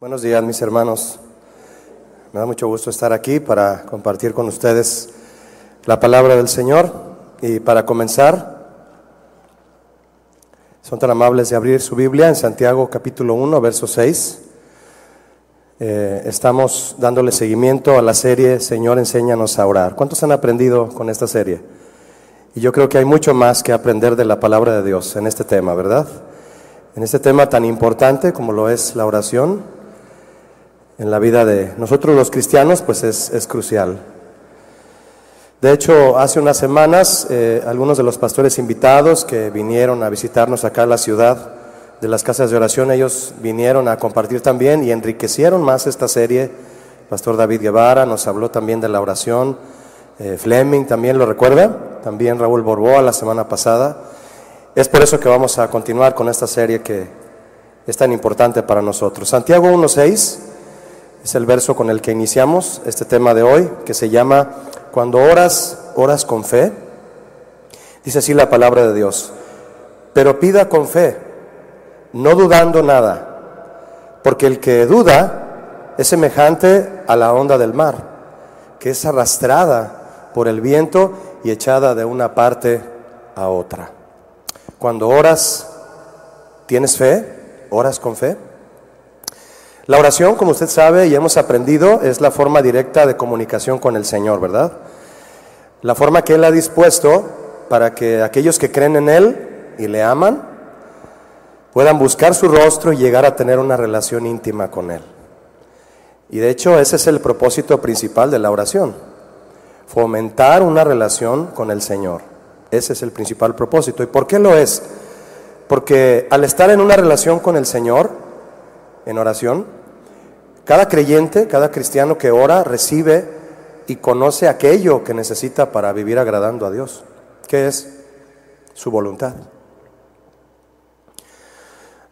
Buenos días, mis hermanos. Me da mucho gusto estar aquí para compartir con ustedes la palabra del Señor. Y para comenzar, son tan amables de abrir su Biblia en Santiago capítulo 1, verso 6. Eh, estamos dándole seguimiento a la serie Señor, enséñanos a orar. ¿Cuántos han aprendido con esta serie? Y yo creo que hay mucho más que aprender de la palabra de Dios en este tema, ¿verdad? En este tema tan importante como lo es la oración en la vida de nosotros los cristianos, pues es, crucial. De hecho, hace unas semanas, eh, algunos de los pastores invitados que vinieron a visitarnos acá en la ciudad de las casas de oración, ellos vinieron a compartir también y enriquecieron más esta serie. Pastor David Guevara nos habló también de la oración. Eh, Fleming también lo recuerda, también Raúl Borboa la semana pasada. Es por eso que vamos a continuar con esta serie que es tan importante para nosotros. Santiago 1.6 es el verso con el que iniciamos este tema de hoy, que se llama Cuando oras, oras con fe. Dice así la palabra de Dios. Pero pida con fe, no dudando nada, porque el que duda es semejante a la onda del mar, que es arrastrada por el viento y echada de una parte a otra. Cuando oras, ¿tienes fe? ¿Oras con fe? La oración, como usted sabe y hemos aprendido, es la forma directa de comunicación con el Señor, ¿verdad? La forma que Él ha dispuesto para que aquellos que creen en Él y le aman puedan buscar su rostro y llegar a tener una relación íntima con Él. Y de hecho ese es el propósito principal de la oración, fomentar una relación con el Señor. Ese es el principal propósito. ¿Y por qué lo es? Porque al estar en una relación con el Señor, en oración, cada creyente, cada cristiano que ora, recibe y conoce aquello que necesita para vivir agradando a Dios, que es su voluntad.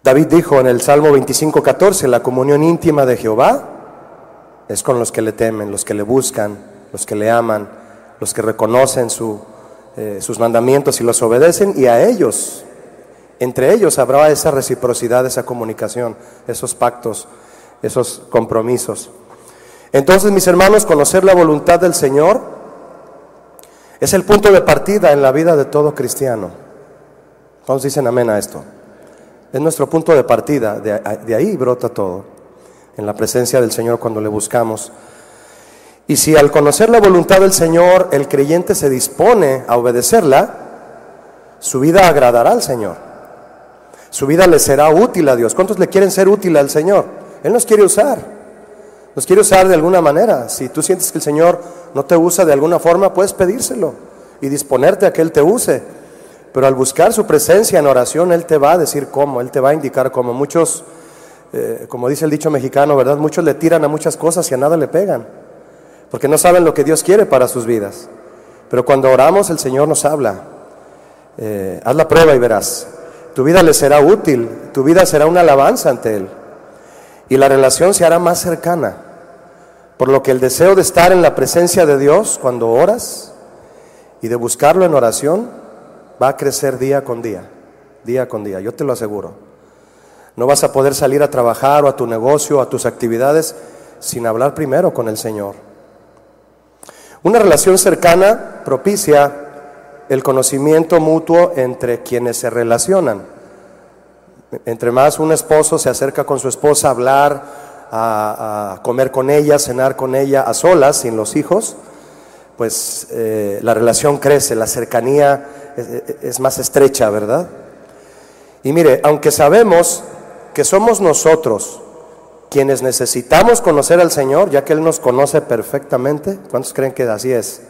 David dijo en el Salmo 25:14, la comunión íntima de Jehová es con los que le temen, los que le buscan, los que le aman, los que reconocen eh, sus mandamientos y los obedecen, y a ellos, entre ellos habrá esa reciprocidad, esa comunicación, esos pactos esos compromisos. Entonces, mis hermanos, conocer la voluntad del Señor es el punto de partida en la vida de todo cristiano. ¿Cuántos dicen amén a esto? Es nuestro punto de partida, de, de ahí brota todo, en la presencia del Señor cuando le buscamos. Y si al conocer la voluntad del Señor el creyente se dispone a obedecerla, su vida agradará al Señor. Su vida le será útil a Dios. ¿Cuántos le quieren ser útil al Señor? Él nos quiere usar. Nos quiere usar de alguna manera. Si tú sientes que el Señor no te usa de alguna forma, puedes pedírselo y disponerte a que Él te use. Pero al buscar su presencia en oración, Él te va a decir cómo, Él te va a indicar cómo. Muchos, eh, como dice el dicho mexicano, ¿verdad? Muchos le tiran a muchas cosas y a nada le pegan. Porque no saben lo que Dios quiere para sus vidas. Pero cuando oramos, el Señor nos habla. Eh, haz la prueba y verás. Tu vida le será útil, tu vida será una alabanza ante Él y la relación se hará más cercana. Por lo que el deseo de estar en la presencia de Dios cuando oras y de buscarlo en oración va a crecer día con día, día con día, yo te lo aseguro. No vas a poder salir a trabajar o a tu negocio, a tus actividades, sin hablar primero con el Señor. Una relación cercana propicia el conocimiento mutuo entre quienes se relacionan. Entre más un esposo se acerca con su esposa a hablar, a, comer con ella, cenar con ella, a solas, sin los hijos, pues eh, la relación crece, la cercanía es, más estrecha, ¿verdad? Y mire, aunque sabemos que somos nosotros quienes necesitamos conocer al Señor, ya que Él nos conoce perfectamente, ¿cuántos creen que así es?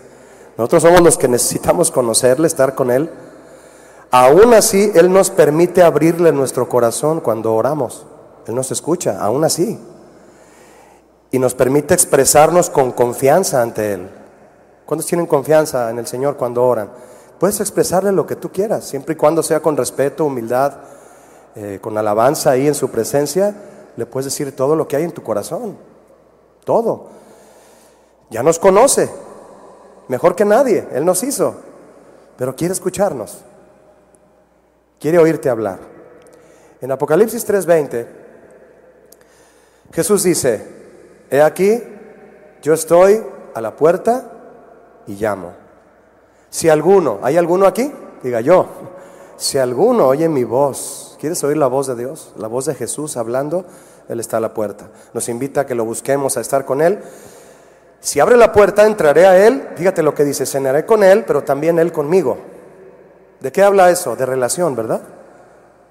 Nosotros somos los que necesitamos conocerle, estar con Él. Aún así, Él nos permite abrirle nuestro corazón cuando oramos. Él nos escucha, aún así. Y nos permite expresarnos con confianza ante Él. ¿Cuántos tienen confianza en el Señor cuando oran? Puedes expresarle lo que tú quieras, siempre y cuando sea con respeto, humildad, eh, con alabanza ahí en su presencia. Le puedes decir todo lo que hay en tu corazón. Todo. Ya nos conoce. Mejor que nadie. Él nos hizo. Pero quiere escucharnos. Quiere oírte hablar. En Apocalipsis 3:20 Jesús dice, he aquí, yo estoy a la puerta y llamo. Si alguno, ¿hay alguno aquí? Diga yo, si alguno oye mi voz, ¿quieres oír la voz de Dios? La voz de Jesús hablando, Él está a la puerta. Nos invita a que lo busquemos, a estar con Él. Si abre la puerta, entraré a Él. Fíjate lo que dice, cenaré con Él, pero también Él conmigo. ¿De qué habla eso? De relación, ¿verdad?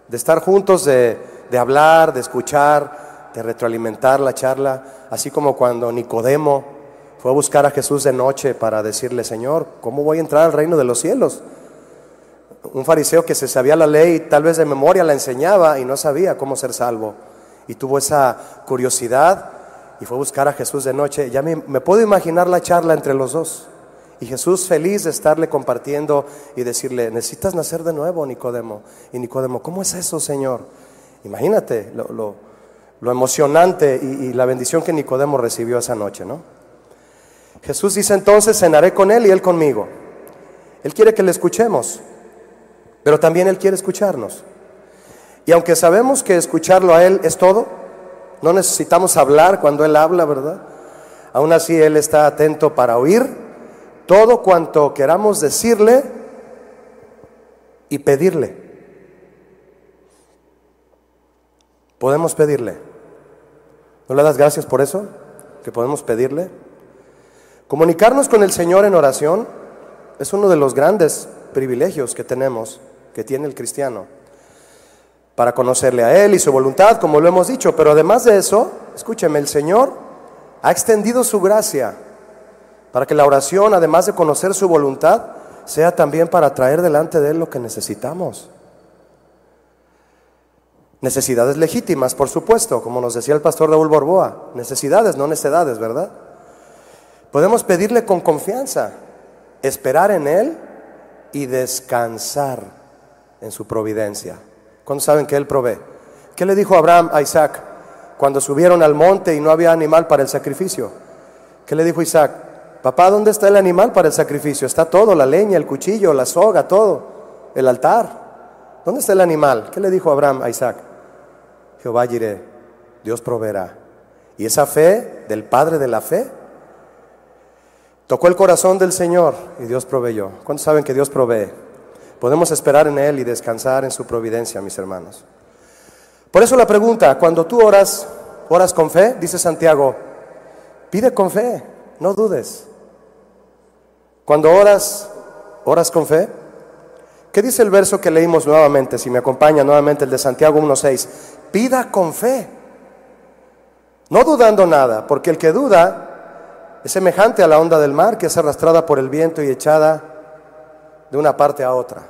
De estar juntos, de, de hablar, de escuchar, de retroalimentar la charla, así como cuando Nicodemo fue a buscar a Jesús de noche para decirle, Señor, ¿cómo voy a entrar al reino de los cielos? Un fariseo que se sabía la ley, tal vez de memoria la enseñaba y no sabía cómo ser salvo. Y tuvo esa curiosidad y fue a buscar a Jesús de noche. Ya me, me puedo imaginar la charla entre los dos. Y Jesús feliz de estarle compartiendo y decirle, necesitas nacer de nuevo, Nicodemo. Y Nicodemo, ¿cómo es eso, Señor? Imagínate lo, emocionante y, y, la bendición que Nicodemo recibió esa noche, ¿no? Jesús dice entonces, cenaré con él y él conmigo. Él quiere que le escuchemos, pero también él quiere escucharnos. Y aunque sabemos que escucharlo a él es todo, no necesitamos hablar cuando él habla, ¿verdad? Aún así él está atento para oír todo cuanto queramos decirle y pedirle. Podemos pedirle. ¿No le das gracias por eso? Que podemos pedirle. Comunicarnos con el Señor en oración es uno de los grandes privilegios que tenemos, que tiene el cristiano, para conocerle a Él y su voluntad, como lo hemos dicho. Pero además de eso, escúcheme, el Señor ha extendido su gracia para que la oración, además de conocer su voluntad, sea también para traer delante de Él lo que necesitamos. Necesidades legítimas, por supuesto, como nos decía el pastor Raúl Borboa, necesidades, no necedades, ¿verdad? Podemos pedirle con confianza, esperar en Él y descansar en su providencia. ¿Cuándo saben que Él provee? ¿Qué le dijo Abraham a Isaac cuando subieron al monte y no había animal para el sacrificio? ¿Qué le dijo Isaac? Papá, ¿dónde está el animal para el sacrificio? Está todo, la leña, el cuchillo, la soga, todo, el altar. ¿Dónde está el animal? ¿Qué le dijo Abraham a Isaac? Jehová iré, Dios proveerá. Y esa fe del Padre de la fe tocó el corazón del Señor y Dios proveyó. ¿Cuántos saben que Dios provee? Podemos esperar en Él y descansar en su providencia, mis hermanos. Por eso la pregunta, cuando tú oras, oras con fe, dice Santiago, pide con fe, no dudes. Cuando oras, oras con fe. ¿Qué dice el verso que leímos nuevamente? Si me acompaña nuevamente el de Santiago 1.6. Pida con fe. No dudando nada, porque el que duda es semejante a la onda del mar que es arrastrada por el viento y echada de una parte a otra.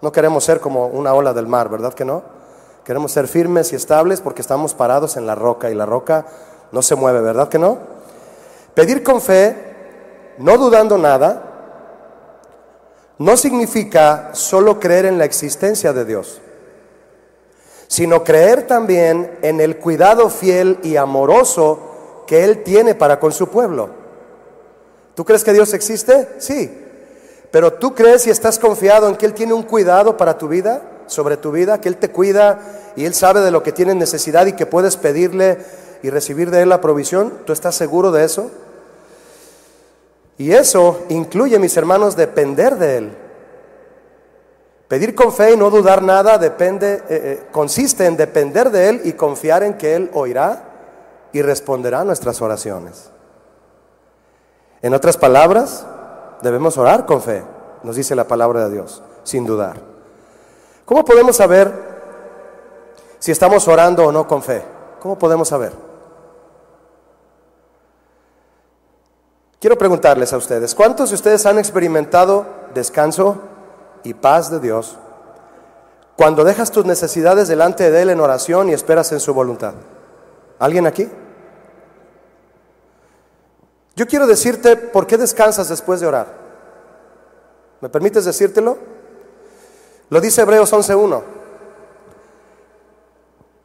No queremos ser como una ola del mar, ¿verdad que no? Queremos ser firmes y estables porque estamos parados en la roca y la roca no se mueve, ¿verdad que no? Pedir con fe no dudando nada, no significa solo creer en la existencia de Dios, sino creer también en el cuidado fiel y amoroso que Él tiene para con su pueblo. ¿Tú crees que Dios existe? Sí. Pero tú crees y estás confiado en que Él tiene un cuidado para tu vida, sobre tu vida, que Él te cuida y Él sabe de lo que tienes necesidad y que puedes pedirle y recibir de Él la provisión. ¿Tú estás seguro de eso? Y eso incluye, mis hermanos, depender de Él. Pedir con fe y no dudar nada depende, eh, eh, consiste en depender de Él y confiar en que Él oirá y responderá a nuestras oraciones. En otras palabras, debemos orar con fe, nos dice la palabra de Dios, sin dudar. ¿Cómo podemos saber si estamos orando o no con fe? ¿Cómo podemos saber? Quiero preguntarles a ustedes, ¿cuántos de ustedes han experimentado descanso y paz de Dios cuando dejas tus necesidades delante de Él en oración y esperas en su voluntad? ¿Alguien aquí? Yo quiero decirte por qué descansas después de orar. ¿Me permites decírtelo? Lo dice Hebreos 11.1.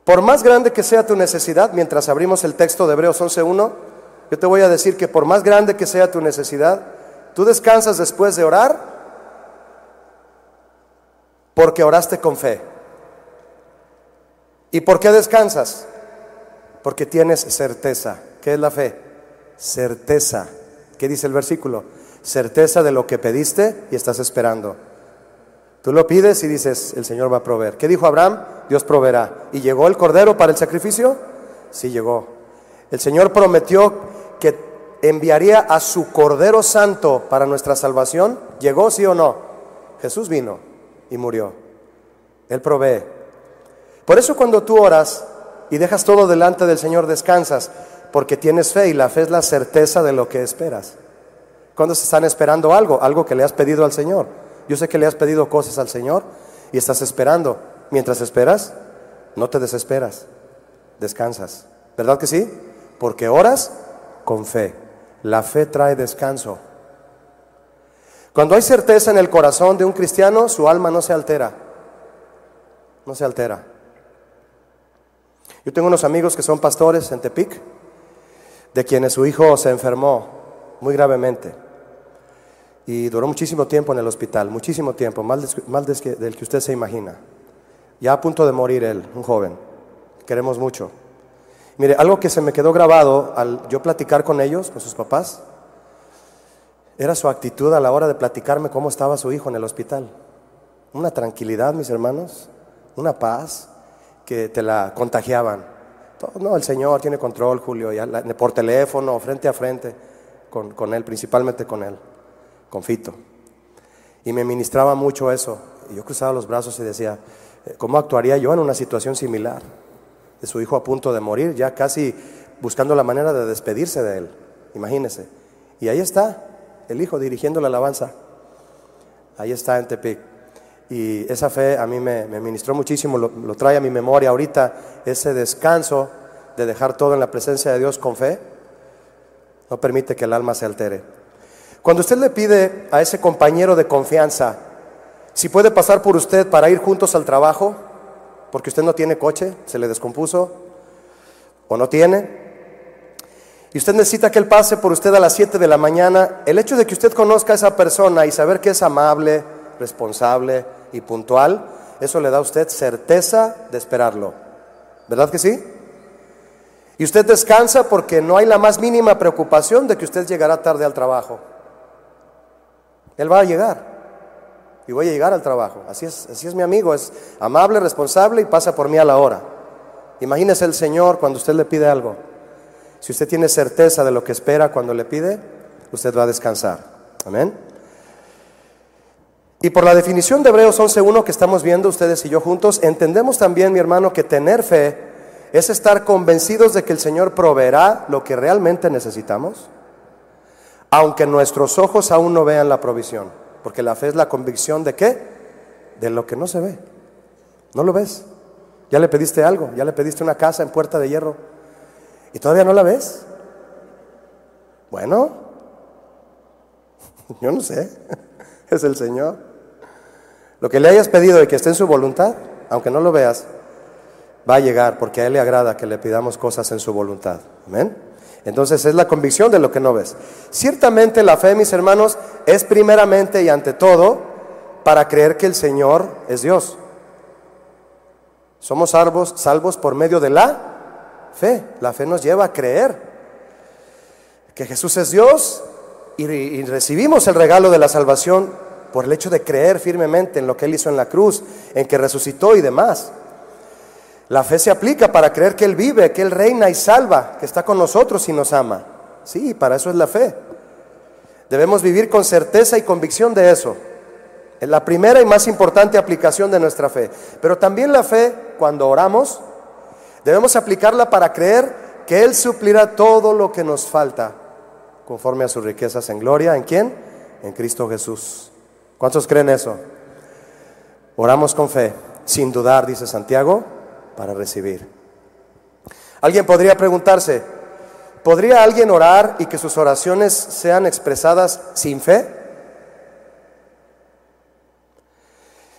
Por más grande que sea tu necesidad, mientras abrimos el texto de Hebreos 11.1, yo te voy a decir que por más grande que sea tu necesidad, tú descansas después de orar porque oraste con fe. ¿Y por qué descansas? Porque tienes certeza. ¿Qué es la fe? Certeza. ¿Qué dice el versículo? Certeza de lo que pediste y estás esperando. Tú lo pides y dices, el Señor va a proveer. ¿Qué dijo Abraham? Dios proveerá. ¿Y llegó el cordero para el sacrificio? Sí llegó. El Señor prometió que enviaría a su cordero santo para nuestra salvación. ¿Llegó sí o no? Jesús vino y murió. Él provee. Por eso cuando tú oras y dejas todo delante del Señor, descansas, porque tienes fe y la fe es la certeza de lo que esperas. Cuando se están esperando algo, algo que le has pedido al Señor. Yo sé que le has pedido cosas al Señor y estás esperando. Mientras esperas, no te desesperas, descansas. ¿Verdad que sí? Porque oras con fe. La fe trae descanso. Cuando hay certeza en el corazón de un cristiano, su alma no se altera. No se altera. Yo tengo unos amigos que son pastores en Tepic, de quienes su hijo se enfermó muy gravemente y duró muchísimo tiempo en el hospital, muchísimo tiempo, más, del que usted se imagina. Ya a punto de morir él, un joven. Queremos mucho. Mire, algo que se me quedó grabado al yo platicar con ellos, con sus papás, era su actitud a la hora de platicarme cómo estaba su hijo en el hospital. Una tranquilidad, mis hermanos, una paz que te la contagiaban. No, el Señor tiene control, Julio, por teléfono, frente a frente, con, con él, principalmente con él, con Fito. Y me ministraba mucho eso. Y yo cruzaba los brazos y decía, eh, ¿cómo actuaría yo en una situación similar? de su hijo a punto de morir, ya casi buscando la manera de despedirse de él. Imagínese. Y ahí está el hijo dirigiendo la alabanza. Ahí está en Tepic. Y esa fe a mí me, ministró muchísimo, lo, lo, trae a mi memoria ahorita, ese descanso de dejar todo en la presencia de Dios con fe, no permite que el alma se altere. Cuando usted le pide a ese compañero de confianza si puede pasar por usted para ir juntos al trabajo, porque usted no tiene coche, se le descompuso o no tiene. Y usted necesita que Él pase por usted a las 7 de la mañana. El hecho de que usted conozca a esa persona y saber que es amable, responsable y puntual, eso le da a usted certeza de esperarlo. ¿Verdad que sí? Y usted descansa porque no hay la más mínima preocupación de que usted llegará tarde al trabajo. Él va a llegar y voy a llegar al trabajo. Así es, así es mi amigo, es amable, responsable y pasa por mí a la hora. Imagínese el Señor cuando usted le pide algo. Si usted tiene certeza de lo que espera cuando le pide, usted va a descansar. Amén. Y por la definición de Hebreos 11.1 que estamos viendo ustedes y yo juntos, entendemos también, mi hermano, que tener fe es estar convencidos de que el Señor proveerá lo que realmente necesitamos, aunque nuestros ojos aún no vean la provisión. Porque la fe es la convicción de qué? De lo que no se ve. ¿No lo ves? Ya le pediste algo, ya le pediste una casa en puerta de hierro. ¿Y todavía no la ves? Bueno, yo no sé. Es el Señor. Lo que le hayas pedido y que esté en su voluntad, aunque no lo veas, va a llegar porque a Él le agrada que le pidamos cosas en su voluntad. Amén. Entonces es la convicción de lo que no ves. Ciertamente la fe, mis hermanos, es primeramente y ante todo para creer que el Señor es Dios. Somos salvos, salvos por medio de la fe. La fe nos lleva a creer que Jesús es Dios y, y recibimos el regalo de la salvación por el hecho de creer firmemente en lo que Él hizo en la cruz, en que resucitó y demás. La fe se aplica para creer que Él vive, que Él reina y salva, que está con nosotros y nos ama. Sí, para eso es la fe. Debemos vivir con certeza y convicción de eso. Es la primera y más importante aplicación de nuestra fe. Pero también la fe, cuando oramos, debemos aplicarla para creer que Él suplirá todo lo que nos falta, conforme a sus riquezas en gloria. ¿En quién? En Cristo Jesús. ¿Cuántos creen eso? Oramos con fe, sin dudar, dice Santiago para recibir. Alguien podría preguntarse, ¿podría alguien orar y que sus oraciones sean expresadas sin fe?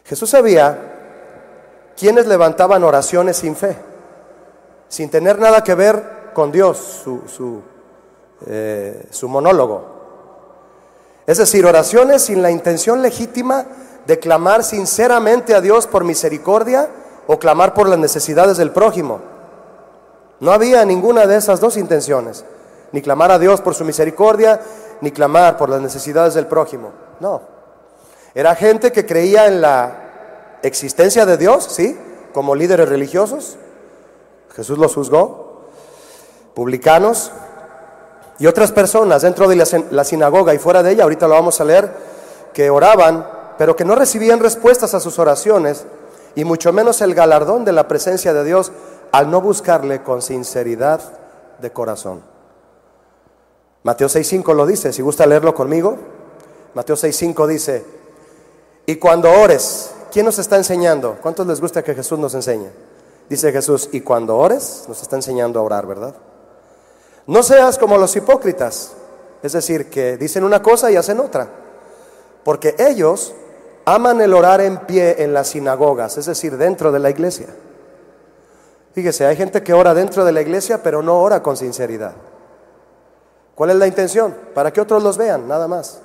Jesús sabía quiénes levantaban oraciones sin fe, sin tener nada que ver con Dios, su, su, eh, su monólogo. Es decir, oraciones sin la intención legítima de clamar sinceramente a Dios por misericordia o clamar por las necesidades del prójimo. No había ninguna de esas dos intenciones, ni clamar a Dios por su misericordia, ni clamar por las necesidades del prójimo. No. Era gente que creía en la existencia de Dios, ¿sí? Como líderes religiosos. Jesús los juzgó. Publicanos y otras personas dentro de la sinagoga y fuera de ella, ahorita lo vamos a leer, que oraban, pero que no recibían respuestas a sus oraciones y mucho menos el galardón de la presencia de Dios al no buscarle con sinceridad de corazón. Mateo 6.5 lo dice, si gusta leerlo conmigo. Mateo 6.5 dice, y cuando ores, ¿quién nos está enseñando? ¿Cuántos les gusta que Jesús nos enseñe? Dice Jesús, y cuando ores, nos está enseñando a orar, ¿verdad? No seas como los hipócritas, es decir, que dicen una cosa y hacen otra, porque ellos aman el orar en pie en las sinagogas, es decir, dentro de la iglesia. Fíjese, hay gente que ora dentro de la iglesia, pero no ora con sinceridad. ¿Cuál es la intención? Para que otros los vean, nada más.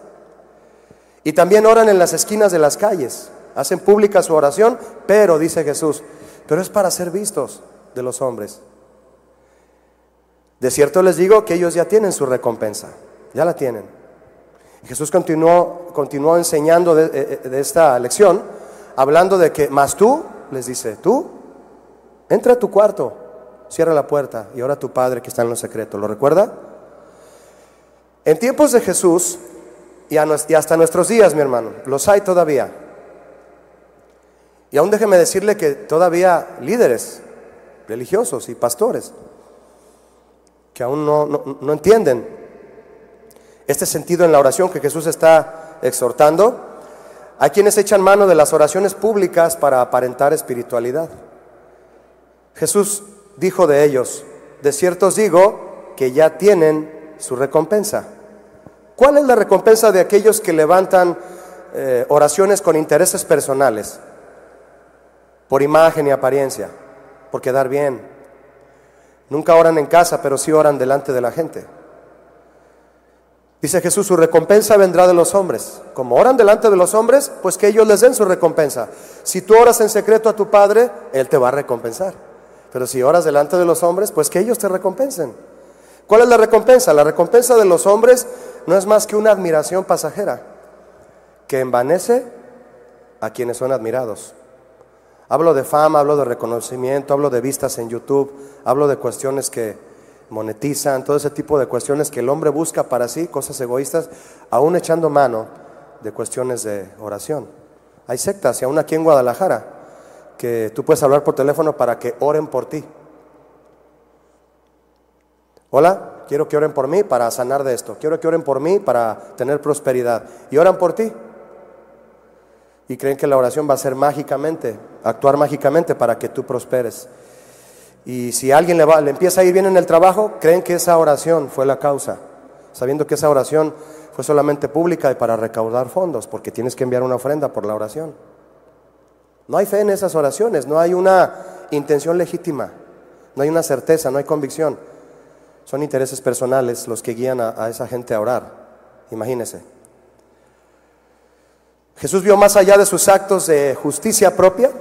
Y también oran en las esquinas de las calles, hacen pública su oración, pero, dice Jesús, pero es para ser vistos de los hombres. De cierto les digo que ellos ya tienen su recompensa, ya la tienen. Jesús continuó, continuó enseñando de, eh, eh, de esta lección, hablando de que, más tú, les dice, tú Entra a tu cuarto, cierra la puerta y ora a tu Padre que está en lo secreto. ¿Lo recuerda? En tiempos de Jesús y, hasta nuestros días, mi hermano, los hay todavía. Y aún déjeme decirle que todavía líderes religiosos y pastores que aún no, no entienden este sentido en la oración que Jesús está exhortando. Hay quienes echan mano de las oraciones públicas para aparentar espiritualidad. Jesús dijo de ellos, de cierto os digo que ya tienen su recompensa. ¿Cuál es la recompensa de aquellos que levantan eh, oraciones con intereses personales? Por imagen y apariencia, por quedar bien. Nunca oran en casa, pero sí oran delante de la gente. Dice Jesús, su recompensa vendrá de los hombres. Como oran delante de los hombres, pues que ellos les den su recompensa. Si tú oras en secreto a tu Padre, Él te va a recompensar. Pero si oras delante de los hombres, pues que ellos te recompensen. ¿Cuál es la recompensa? La recompensa de los hombres no es más que una admiración pasajera que envanece a quienes son admirados. Hablo de fama, hablo de reconocimiento, hablo de vistas en YouTube, hablo de cuestiones que monetizan, todo ese tipo de cuestiones que el hombre busca para sí, cosas egoístas, aún echando mano de cuestiones de oración. Hay sectas, y aún aquí en Guadalajara, que tú puedes hablar por teléfono para que oren por ti. Hola, quiero que oren por mí para sanar de esto. Quiero que oren por mí para tener prosperidad. Y oran por ti. Y creen que la oración va a ser mágicamente, actuar mágicamente para que tú prosperes. Y si a alguien le, va, le empieza a ir bien en el trabajo, creen que esa oración fue la causa, sabiendo que esa oración fue solamente pública y para recaudar fondos, porque tienes que enviar una ofrenda por la oración. No hay fe en esas oraciones, no hay una intención legítima, no hay una certeza, no hay convicción. Son intereses personales los que guían a, esa gente a orar. Imagínese. Jesús vio más allá de sus actos de justicia propia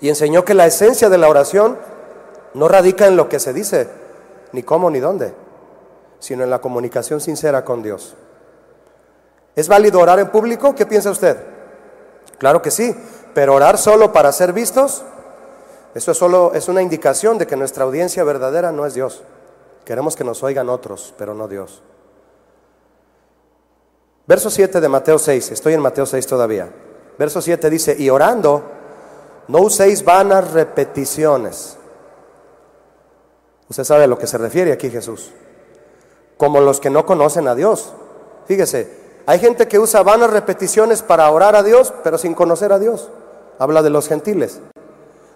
y enseñó que la esencia de la oración no radica en lo que se dice, ni cómo ni dónde, sino en la comunicación sincera con Dios. ¿Es válido orar en público? ¿Qué piensa usted? Claro que sí, pero orar solo para ser vistos, eso es solo es una indicación de que nuestra audiencia verdadera no es Dios. Queremos que nos oigan otros, pero no Dios. Verso 7 de Mateo 6, estoy en Mateo 6 todavía. Verso 7 dice, y orando, no uséis vanas repeticiones. Usted sabe a lo que se refiere aquí Jesús. Como los que no conocen a Dios. Fíjese, hay gente que usa vanas repeticiones para orar a Dios, pero sin conocer a Dios habla de los gentiles.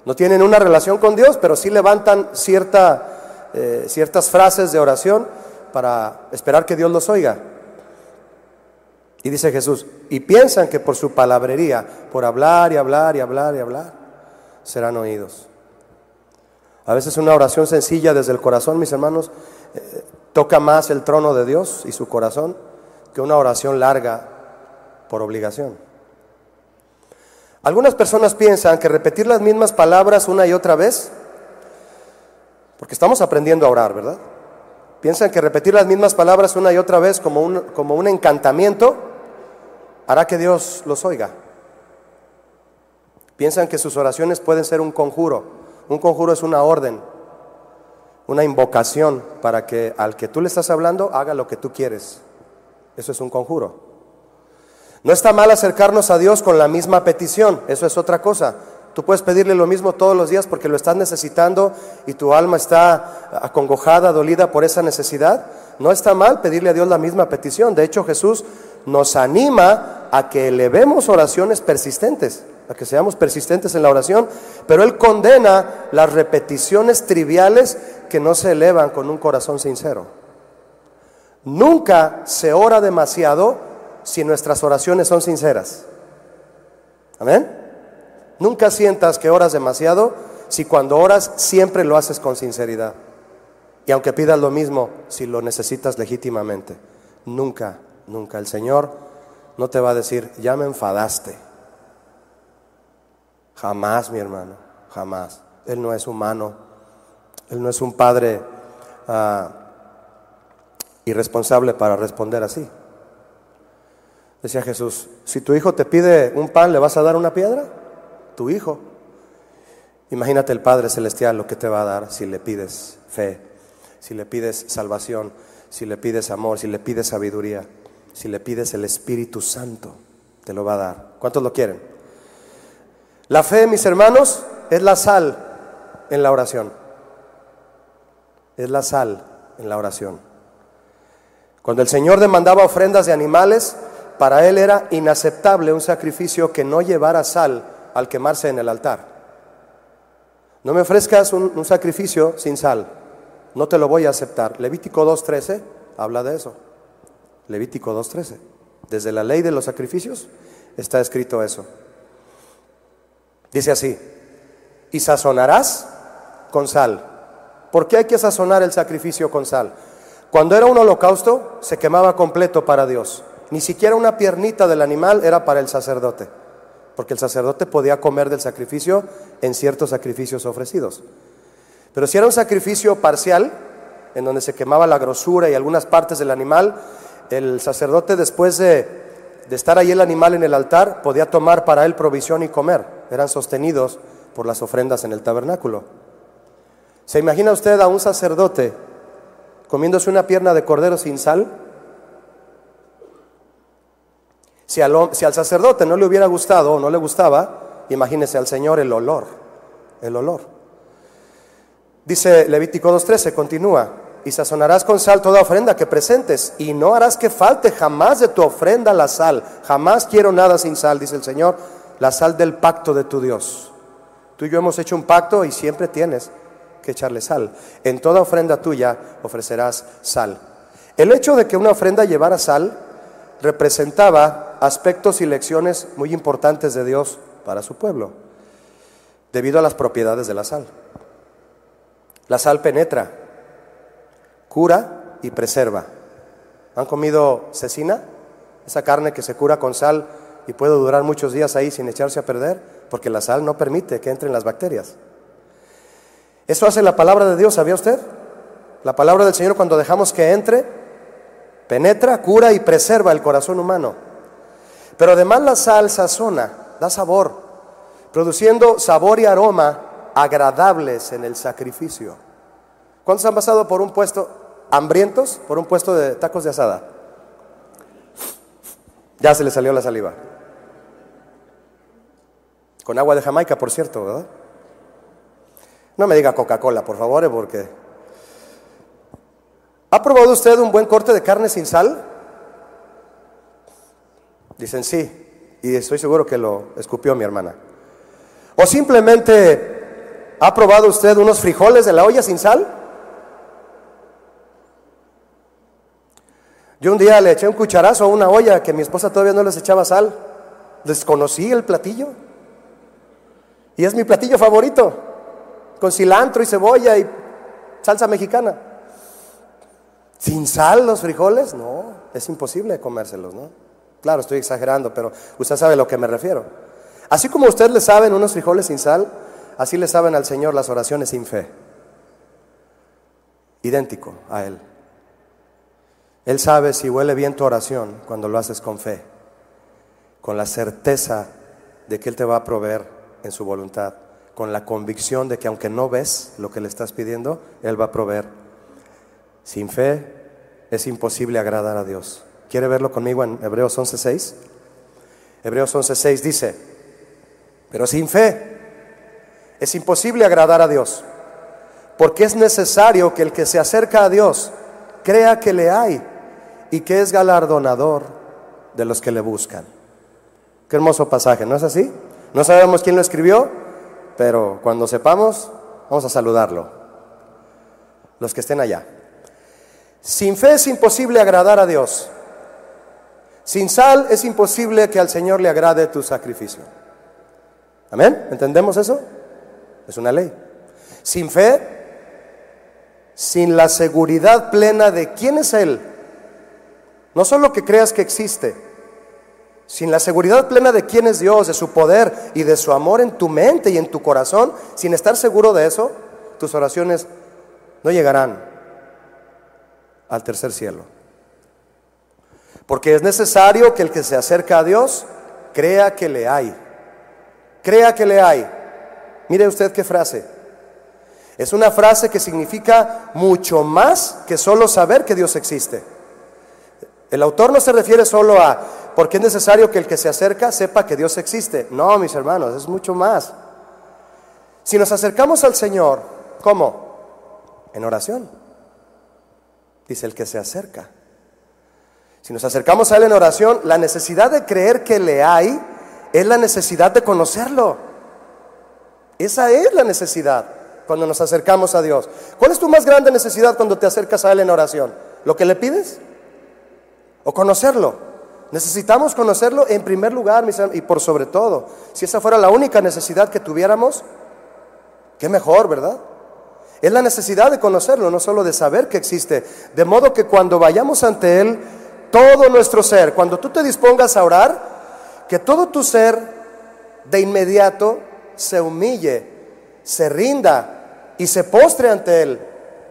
No tienen una relación con Dios, pero sí levantan cierta, eh, ciertas frases de oración para esperar que Dios los oiga. Y dice Jesús, y piensan que por su palabrería, por hablar y hablar y hablar y hablar, serán oídos. A veces una oración sencilla desde el corazón, mis hermanos, eh, toca más el trono de Dios y su corazón que una oración larga por obligación. Algunas personas piensan que repetir las mismas palabras una y otra vez Porque estamos aprendiendo a orar, ¿verdad? Piensan que repetir las mismas palabras una y otra vez como un, como un encantamiento hará que Dios los oiga. Piensan que sus oraciones pueden ser un conjuro. Un conjuro es una orden, una invocación para que al que tú le estás hablando haga lo que tú quieres. Eso es un conjuro. No está mal acercarnos a Dios con la misma petición, eso es otra cosa. Tú puedes pedirle lo mismo todos los días porque lo estás necesitando y tu alma está acongojada, dolida por esa necesidad. No está mal pedirle a Dios la misma petición. De hecho, Jesús nos anima a que elevemos oraciones persistentes, a que seamos persistentes en la oración, pero Él condena las repeticiones triviales que no se elevan con un corazón sincero. Nunca se ora demasiado si nuestras oraciones son sinceras. Amén. Nunca sientas que oras demasiado si cuando oras siempre lo haces con sinceridad. Y aunque pidas lo mismo, si lo necesitas legítimamente. Nunca, nunca. El Señor no te va a decir, ya me enfadaste. Jamás, mi hermano, jamás. Él no es humano. Él no es un padre ah, irresponsable para responder así. Decía Jesús, si tu hijo te pide un pan, ¿le vas a dar una piedra? tu hijo. Imagínate el Padre Celestial lo que te va a dar si le pides fe, si le pides salvación, si le pides amor, si le pides sabiduría, si le pides el Espíritu Santo, te lo va a dar. ¿Cuántos lo quieren? La fe, mis hermanos, es la sal en la oración. Es la sal en la oración. Cuando el Señor demandaba ofrendas de animales, para Él era inaceptable un sacrificio que no llevara sal al quemarse en el altar. No me ofrezcas un, sacrificio sin sal, no te lo voy a aceptar. Levítico 2.13 habla de eso. Levítico 2.13. Desde la ley de los sacrificios está escrito eso. Dice así, y sazonarás con sal. ¿Por qué hay que sazonar el sacrificio con sal? Cuando era un holocausto se quemaba completo para Dios. Ni siquiera una piernita del animal era para el sacerdote porque el sacerdote podía comer del sacrificio en ciertos sacrificios ofrecidos. Pero si era un sacrificio parcial, en donde se quemaba la grosura y algunas partes del animal, el sacerdote después de, estar ahí el animal en el altar podía tomar para él provisión y comer. Eran sostenidos por las ofrendas en el tabernáculo. ¿Se imagina usted a un sacerdote comiéndose una pierna de cordero sin sal? Si al, sacerdote no le hubiera gustado o no le gustaba, imagínese al Señor el olor, el olor. Dice Levítico 2.13, continúa, y sazonarás con sal toda ofrenda que presentes, y no harás que falte jamás de tu ofrenda la sal. Jamás quiero nada sin sal, dice el Señor, la sal del pacto de tu Dios. Tú y yo hemos hecho un pacto y siempre tienes que echarle sal. En toda ofrenda tuya ofrecerás sal. El hecho de que una ofrenda llevara sal representaba aspectos y lecciones muy importantes de Dios para su pueblo, debido a las propiedades de la sal. La sal penetra, cura y preserva. ¿Han comido cecina? Esa carne que se cura con sal y puede durar muchos días ahí sin echarse a perder, porque la sal no permite que entren las bacterias. Eso hace la palabra de Dios, ¿sabía usted? La palabra del Señor cuando dejamos que entre, penetra, cura y preserva el corazón humano. Pero además la sal sazona, da sabor, produciendo sabor y aroma agradables en el sacrificio. ¿Cuántos han pasado por un puesto hambrientos, por un puesto de tacos de asada? Ya se le salió la saliva. Con agua de Jamaica, por cierto, ¿verdad? No me diga Coca-Cola, por favor, eh, porque... ¿Ha probado usted un buen corte de carne sin sal? Dicen sí, y estoy seguro que lo escupió mi hermana. O simplemente, ¿ha probado usted unos frijoles de la olla sin sal? Yo un día le eché un cucharazo a una olla que mi esposa todavía no les echaba sal. Desconocí el platillo. Y es mi platillo favorito, con cilantro y cebolla y salsa mexicana. ¿Sin sal los frijoles? No, es imposible comérselos, ¿no? Claro, estoy exagerando, pero usted sabe a lo que me refiero. Así como usted le saben unos frijoles sin sal, así le saben al Señor las oraciones sin fe. idéntico a Él. Él sabe si huele bien tu oración cuando lo haces con fe, con la certeza de que Él te va a proveer en su voluntad, con la convicción de que aunque no ves lo que le estás pidiendo, Él va a proveer. Sin fe es imposible agradar a Dios. ¿Quiere verlo conmigo en Hebreos 11.6? Hebreos 11.6 dice, pero sin fe es imposible agradar a Dios, porque es necesario que el que se acerca a Dios crea que le hay y que es galardonador de los que le buscan. Qué hermoso pasaje, ¿no es así? No sabemos quién lo escribió, pero cuando sepamos, vamos a saludarlo. Los que estén allá. Sin fe es imposible agradar a Dios. Sin sal es imposible que al Señor le agrade tu sacrificio. ¿Amén? ¿Entendemos eso? Es una ley. Sin fe, sin la seguridad plena de quién es Él, no solo que creas que existe, sin la seguridad plena de quién es Dios, de su poder y de su amor en tu mente y en tu corazón, sin estar seguro de eso, tus oraciones no llegarán al tercer cielo. Porque es necesario que el que se acerca a Dios crea que le hay. Crea que le hay. Mire usted qué frase. Es una frase que significa mucho más que solo saber que Dios existe. El autor no se refiere solo a porque es necesario que el que se acerca sepa que Dios existe. No, mis hermanos, es mucho más. Si nos acercamos al Señor, ¿cómo? En oración. Dice el que se acerca. Si nos acercamos a Él en oración, la necesidad de creer que le hay es la necesidad de conocerlo. Esa es la necesidad cuando nos acercamos a Dios. ¿Cuál es tu más grande necesidad cuando te acercas a Él en oración? ¿Lo que le pides? ¿O conocerlo? Necesitamos conocerlo en primer lugar y por sobre todo. Si esa fuera la única necesidad que tuviéramos, qué mejor, ¿verdad? Es la necesidad de conocerlo, no solo de saber que existe. De modo que cuando vayamos ante Él, todo nuestro ser, cuando tú te dispongas a orar, que todo tu ser de inmediato se humille, se rinda y se postre ante Él,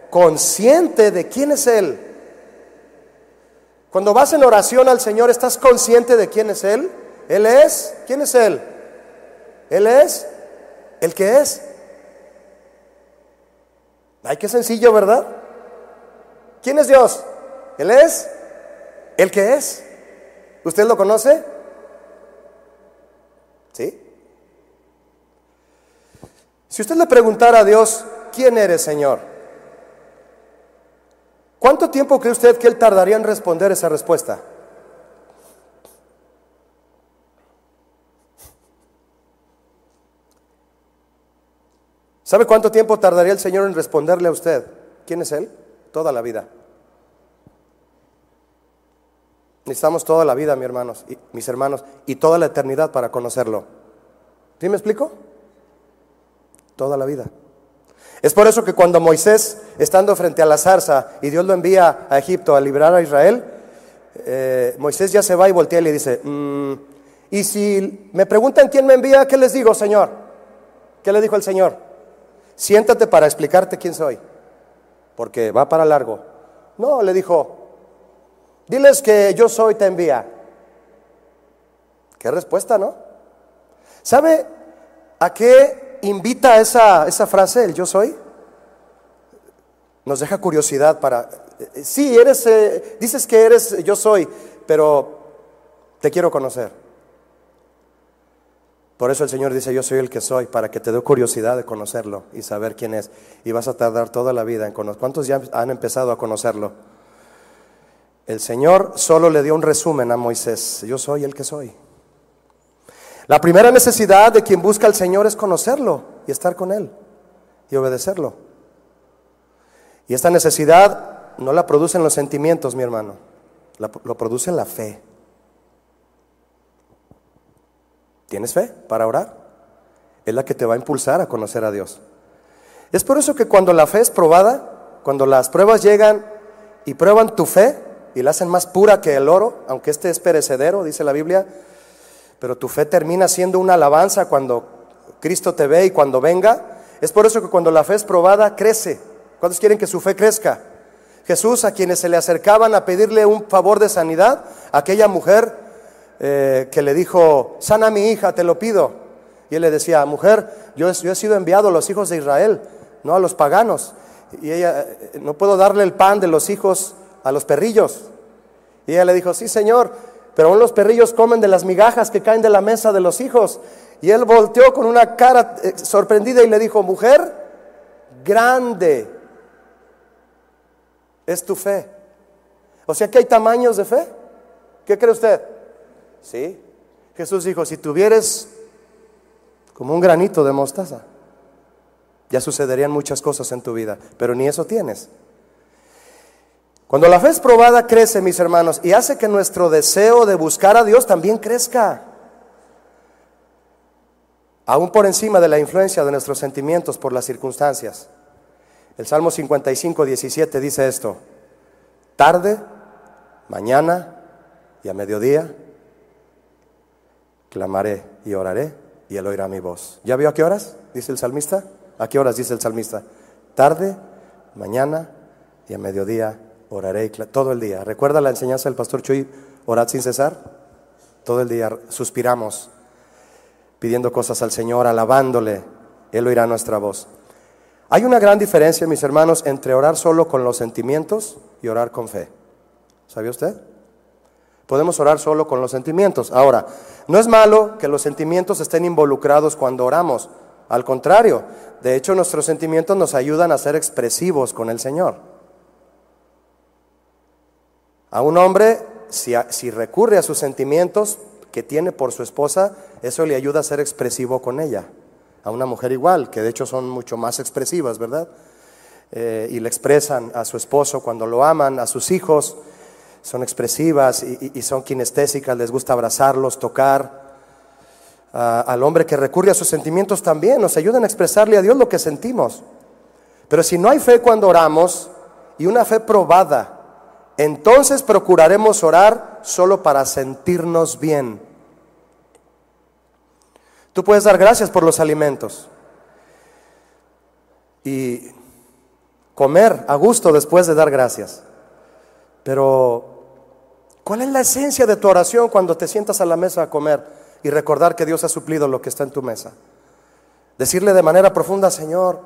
consciente de quién es Él. Cuando vas en oración al Señor, ¿estás consciente de quién es Él? Él es, ¿quién es Él? Él es el que es. Ay, qué sencillo, ¿verdad? ¿Quién es Dios? Él es el que es. ¿Usted lo conoce? ¿Sí? Si usted le preguntara a Dios, ¿quién eres, Señor? ¿Cuánto tiempo cree usted que Él tardaría en responder esa respuesta? ¿Sabe cuánto tiempo tardaría el Señor en responderle a usted? ¿Quién es Él? Toda la vida. Necesitamos toda la vida, mis hermanos, y, mis hermanos, y toda la eternidad para conocerlo. ¿Sí me explico? Toda la vida. Es por eso que cuando Moisés, estando frente a la zarza, y Dios lo envía a Egipto a liberar a Israel, eh, Moisés ya se va y voltea y le dice, mm, y si me preguntan quién me envía, ¿qué les digo, Señor? ¿Qué le dijo el Señor? siéntate para explicarte quién soy, porque va para largo. No, le dijo, diles que yo soy, te envía. Qué respuesta, ¿no? ¿Sabe a qué invita esa, esa frase, el yo soy? Nos deja curiosidad para, eh, sí, eres, eh, dices que eres yo soy, pero te quiero conocer. Por eso el Señor dice, yo soy el que soy, para que te dé curiosidad de conocerlo y saber quién es. Y vas a tardar toda la vida en conocerlo. ¿Cuántos ya han empezado a conocerlo? El Señor solo le dio un resumen a Moisés, yo soy el que soy. La primera necesidad de quien busca al Señor es conocerlo y estar con Él y obedecerlo. Y esta necesidad no la producen los sentimientos, mi hermano, lo produce la fe. ¿Tienes fe para orar? Es la que te va a impulsar a conocer a Dios. Es por eso que cuando la fe es probada, cuando las pruebas llegan y prueban tu fe y la hacen más pura que el oro, aunque este es perecedero, dice la Biblia, pero tu fe termina siendo una alabanza cuando Cristo te ve y cuando venga. Es por eso que cuando la fe es probada, crece ¿Cuántos quieren que su fe crezca? Jesús a quienes se le acercaban a pedirle un favor de sanidad, aquella mujer eh, que le dijo, sana mi hija, te lo pido. Y él le decía, mujer, yo, yo he sido enviado a los hijos de Israel, no a los paganos. Y ella, eh, no puedo darle el pan de los hijos a los perrillos. Y ella le dijo, sí, Señor, pero aún los perrillos comen de las migajas que caen de la mesa de los hijos. Y él volteó con una cara eh, sorprendida y le dijo, mujer, grande es tu fe. O sea que hay tamaños de fe. ¿Qué cree usted? Sí. Jesús dijo, si tuvieres como un granito de mostaza, ya sucederían muchas cosas en tu vida, pero ni eso tienes. Cuando la fe es probada, crece, mis hermanos, y hace que nuestro deseo de buscar a Dios también crezca. Aún por encima de la influencia de nuestros sentimientos por las circunstancias. El Salmo 55, 17 dice esto, tarde, mañana y a mediodía, clamaré y oraré y él oirá mi voz. ¿Ya vio a qué horas? Dice el salmista. ¿A qué horas dice el salmista? Tarde, mañana y a mediodía oraré todo el día. ¿Recuerda la enseñanza del pastor Chuy? Orad sin cesar. Todo el día suspiramos pidiendo cosas al Señor, alabándole. Él oirá nuestra voz. Hay una gran diferencia, mis hermanos, entre orar solo con los sentimientos y orar con fe. ¿Sabía usted? Podemos orar solo con los sentimientos. Ahora, no es malo que los sentimientos estén involucrados cuando oramos. Al contrario, de hecho nuestros sentimientos nos ayudan a ser expresivos con el Señor. A un hombre, si, recurre a sus sentimientos que tiene por su esposa, eso le ayuda a ser expresivo con ella a una mujer igual, que de hecho son mucho más expresivas, ¿verdad? Eh, y le expresan a su esposo cuando lo aman, a sus hijos, son expresivas y, son kinestésicas, les gusta abrazarlos, tocar. al hombre que recurre a sus sentimientos también, nos ayudan a expresarle a Dios lo que sentimos. Pero si no hay fe cuando oramos y una fe probada, entonces procuraremos orar solo para sentirnos bien Tú puedes dar gracias por los alimentos y comer a gusto después de dar gracias. Pero, ¿cuál es la esencia de tu oración cuando te sientas a la mesa a comer y recordar que Dios ha suplido lo que está en tu mesa? Decirle de manera profunda, Señor,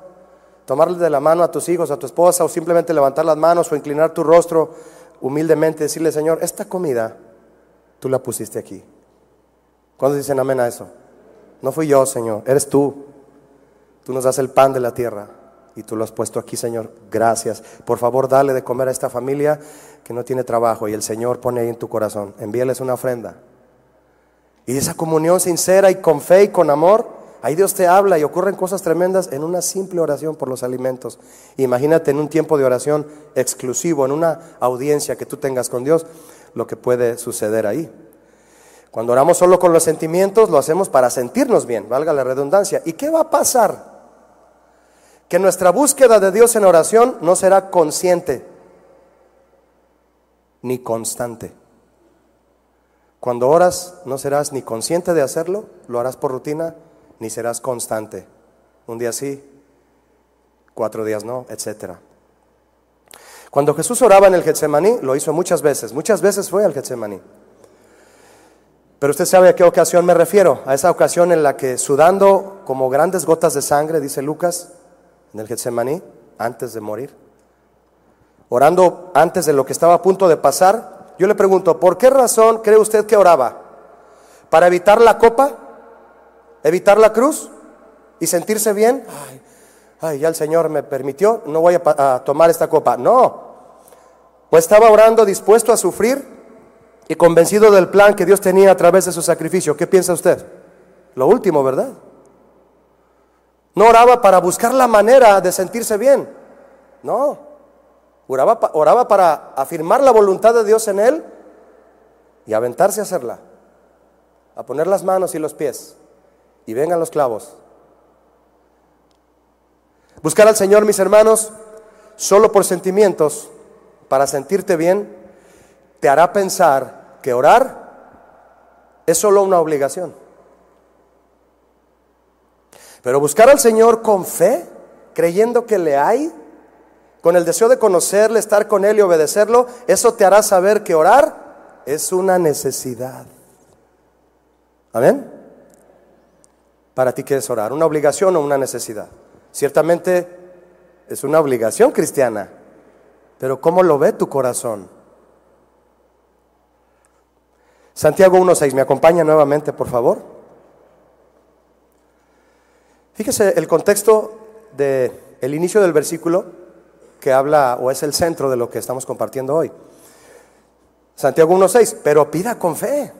tomarle de la mano a tus hijos, a tu esposa, o simplemente levantar las manos o inclinar tu rostro humildemente, decirle, Señor, esta comida tú la pusiste aquí. ¿Cuándo dicen amén a eso? No fui yo, Señor, eres tú. Tú nos das el pan de la tierra y tú lo has puesto aquí, Señor. Gracias. Por favor, dale de comer a esta familia que no tiene trabajo y el Señor pone ahí en tu corazón. Envíales una ofrenda. Y esa comunión sincera y con fe y con amor, ahí Dios te habla y ocurren cosas tremendas en una simple oración por los alimentos. Imagínate en un tiempo de oración exclusivo, en una audiencia que tú tengas con Dios, lo que puede suceder ahí. Cuando oramos solo con los sentimientos, lo hacemos para sentirnos bien, valga la redundancia. ¿Y qué va a pasar? Que nuestra búsqueda de Dios en oración no será consciente ni constante. Cuando oras no serás ni consciente de hacerlo, lo harás por rutina, ni serás constante. Un día sí, cuatro días no, etc. Cuando Jesús oraba en el Getsemaní, lo hizo muchas veces, muchas veces fue al Getsemaní. Pero usted sabe a qué ocasión me refiero, a esa ocasión en la que sudando como grandes gotas de sangre, dice Lucas, en el Getsemaní, antes de morir, orando antes de lo que estaba a punto de pasar, yo le pregunto, ¿por qué razón cree usted que oraba? ¿Para evitar la copa? ¿Evitar la cruz? ¿Y sentirse bien? Ay, ya el Señor me permitió, no voy a, a tomar esta copa. No, pues estaba orando dispuesto a sufrir y convencido del plan que Dios tenía a través de su sacrificio. ¿Qué piensa usted? Lo último, ¿verdad? No oraba para buscar la manera de sentirse bien. No. Oraba, oraba para afirmar la voluntad de Dios en él y aventarse a hacerla. A poner las manos y los pies. Y vengan los clavos. Buscar al Señor, mis hermanos, solo por sentimientos, para sentirte bien, te hará pensar que orar es solo una obligación. Pero buscar al Señor con fe, creyendo que le hay, con el deseo de conocerle, estar con Él y obedecerlo, eso te hará saber que orar es una necesidad. Amén. Para ti, ¿qué es orar? ¿Una obligación o una necesidad? Ciertamente es una obligación cristiana, pero ¿cómo lo ve tu corazón? Santiago 1.6, ¿me acompaña nuevamente, por favor? Fíjese el contexto del el inicio del versículo que habla o es el centro de lo que estamos compartiendo hoy. Santiago 1.6, pero pida con fe.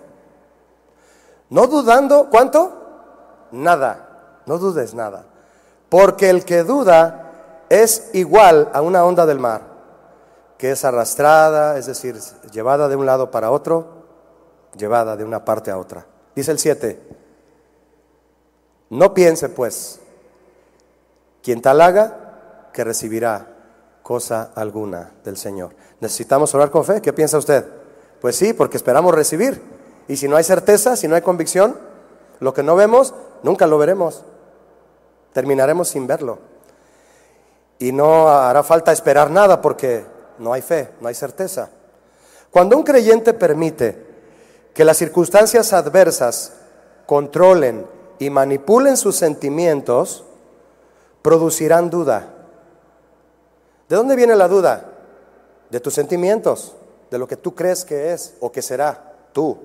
No dudando, ¿cuánto? Nada, no dudes nada. Porque el que duda es igual a una onda del mar, que es arrastrada, es decir, llevada de un lado para otro, llevada de una parte a otra. Dice el 7, no piense pues, quien tal haga, que recibirá cosa alguna del Señor. ¿Necesitamos orar con fe? ¿Qué piensa usted? Pues sí, porque esperamos recibir. Y si no hay certeza, si no hay convicción, lo que no vemos, nunca lo veremos. Terminaremos sin verlo. Y no hará falta esperar nada porque no hay fe, no hay certeza. Cuando un creyente permite que las circunstancias adversas controlen y manipulen sus sentimientos, producirán duda ¿De dónde viene la duda? De tus sentimientos, de lo que tú crees que es o que será tú.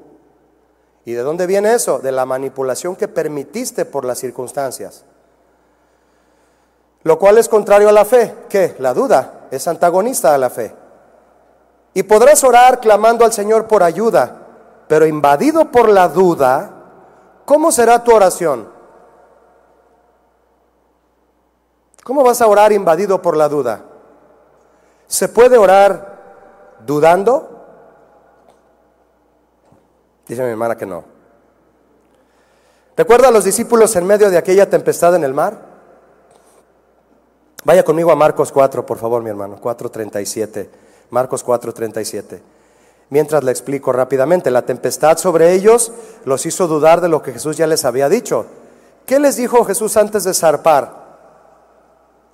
¿Y de dónde viene eso? De la manipulación que permitiste por las circunstancias. Lo cual es contrario a la fe. ¿Qué? La duda es antagonista a la fe. Y podrás orar clamando al Señor por ayuda, pero invadido por la duda, ¿cómo será tu oración? ¿Cómo vas a orar invadido por la duda? ¿Se puede orar dudando? Dice mi hermana que no. ¿Recuerda a los discípulos en medio de aquella tempestad en el mar? Vaya conmigo a Marcos 4, por favor, mi hermano, 4.37. Marcos 4.37. Mientras le explico rápidamente, la tempestad sobre ellos los hizo dudar de lo que Jesús ya les había dicho. ¿Qué les dijo Jesús antes de zarpar?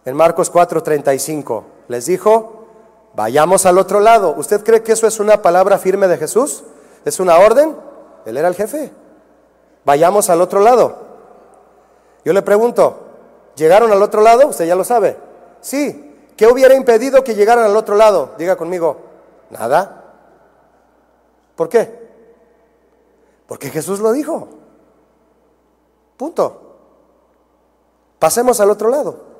En Marcos 4:35 les dijo, Vayamos al otro lado. ¿Usted cree que eso es una palabra firme de Jesús? ¿Es una orden? Él era el jefe. Vayamos al otro lado. Yo le pregunto, ¿llegaron al otro lado? Usted ya lo sabe. Sí. ¿Qué hubiera impedido que llegaran al otro lado? Diga conmigo, nada. ¿Por qué? Porque Jesús lo dijo. Punto. Pasemos al otro lado.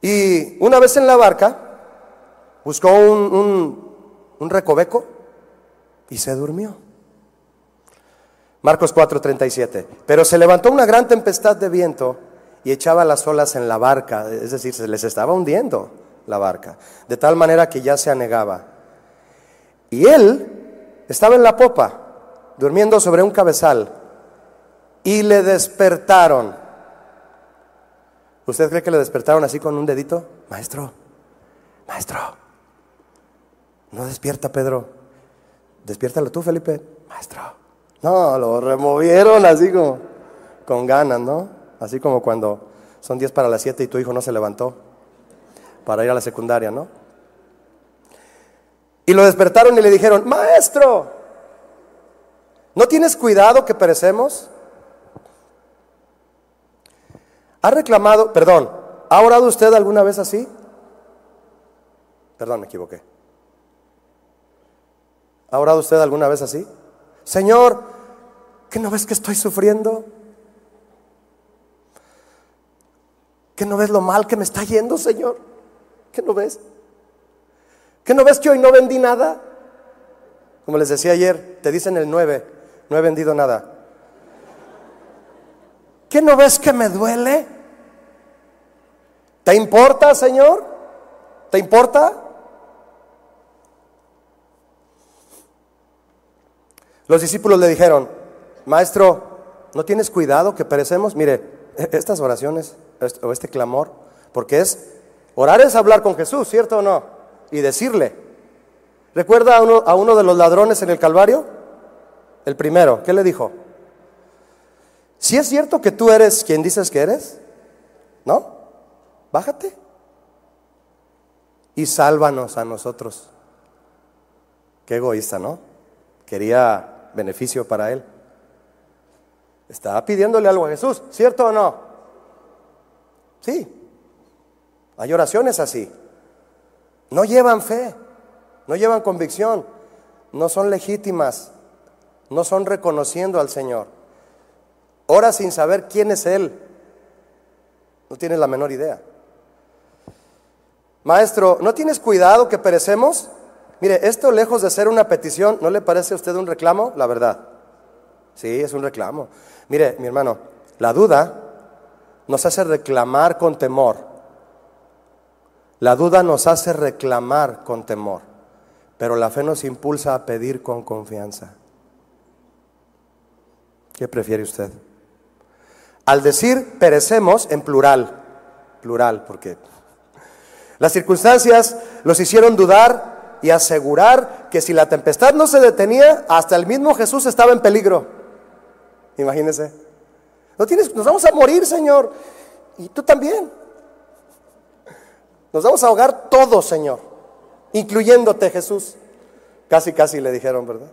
Y una vez en la barca, buscó un, recoveco y se durmió. Marcos 4:37. Pero se levantó una gran tempestad de viento y echaba las olas en la barca, es decir, se les estaba hundiendo la barca, de tal manera que ya se anegaba. Y él estaba en la popa, durmiendo sobre un cabezal, y le despertaron ¿Usted cree que le despertaron así con un dedito? Maestro, maestro. No despierta, Pedro. Despiértalo tú, Felipe. Maestro. No, lo removieron así como con ganas, ¿no? Así como cuando son 10 para las 7 y tu hijo no se levantó para ir a la secundaria, ¿no? Y lo despertaron y le dijeron, maestro, ¿no tienes cuidado que perecemos? ¿Ha reclamado, perdón, ¿ha orado usted alguna vez así? Perdón, me equivoqué. ¿Ha orado usted alguna vez así? Señor, ¿qué no ves que estoy sufriendo? ¿Qué no ves lo mal que me está yendo, Señor? ¿Qué no ves? ¿Qué no ves que hoy no vendí nada? Como les decía ayer, te dicen el 9, no he vendido nada. ¿Qué no ves que me duele? ¿Te importa, Señor? ¿Te importa? Los discípulos le dijeron, Maestro, ¿no tienes cuidado que perecemos? Mire, e-, estas oraciones o este clamor, porque es, orar es hablar con Jesús, ¿cierto o no? Y decirle. ¿Recuerda a uno, a uno de los ladrones en el Calvario? El primero, ¿qué le dijo? Si es cierto que tú eres quien dices que eres, ¿no? Bájate, y sálvanos a nosotros. Qué egoísta, ¿no? Quería beneficio para él. Estaba pidiéndole algo a Jesús, ¿cierto o no? Sí. Hay oraciones así. No llevan fe, no llevan convicción, no son legítimas, no son reconociendo al Señor. Ora sin saber quién es Él. No tienes la menor idea. Maestro, ¿no tienes cuidado que perecemos? Mire, esto lejos de ser una petición, ¿no le parece a usted un reclamo? La verdad. Sí, es un reclamo. Mire, mi hermano, la duda nos hace reclamar con temor. La duda nos hace reclamar con temor, pero la fe nos impulsa a pedir con confianza. ¿Qué prefiere usted? Al decir perecemos en plural, plural, porque las circunstancias los hicieron dudar y asegurar que si la tempestad no se detenía, hasta el mismo Jesús estaba en peligro. Imagínense. No tienes, nos vamos a morir, Señor. Y tú también. Nos vamos a ahogar todos, Señor, incluyéndote, Jesús. Casi, casi le dijeron, ¿verdad?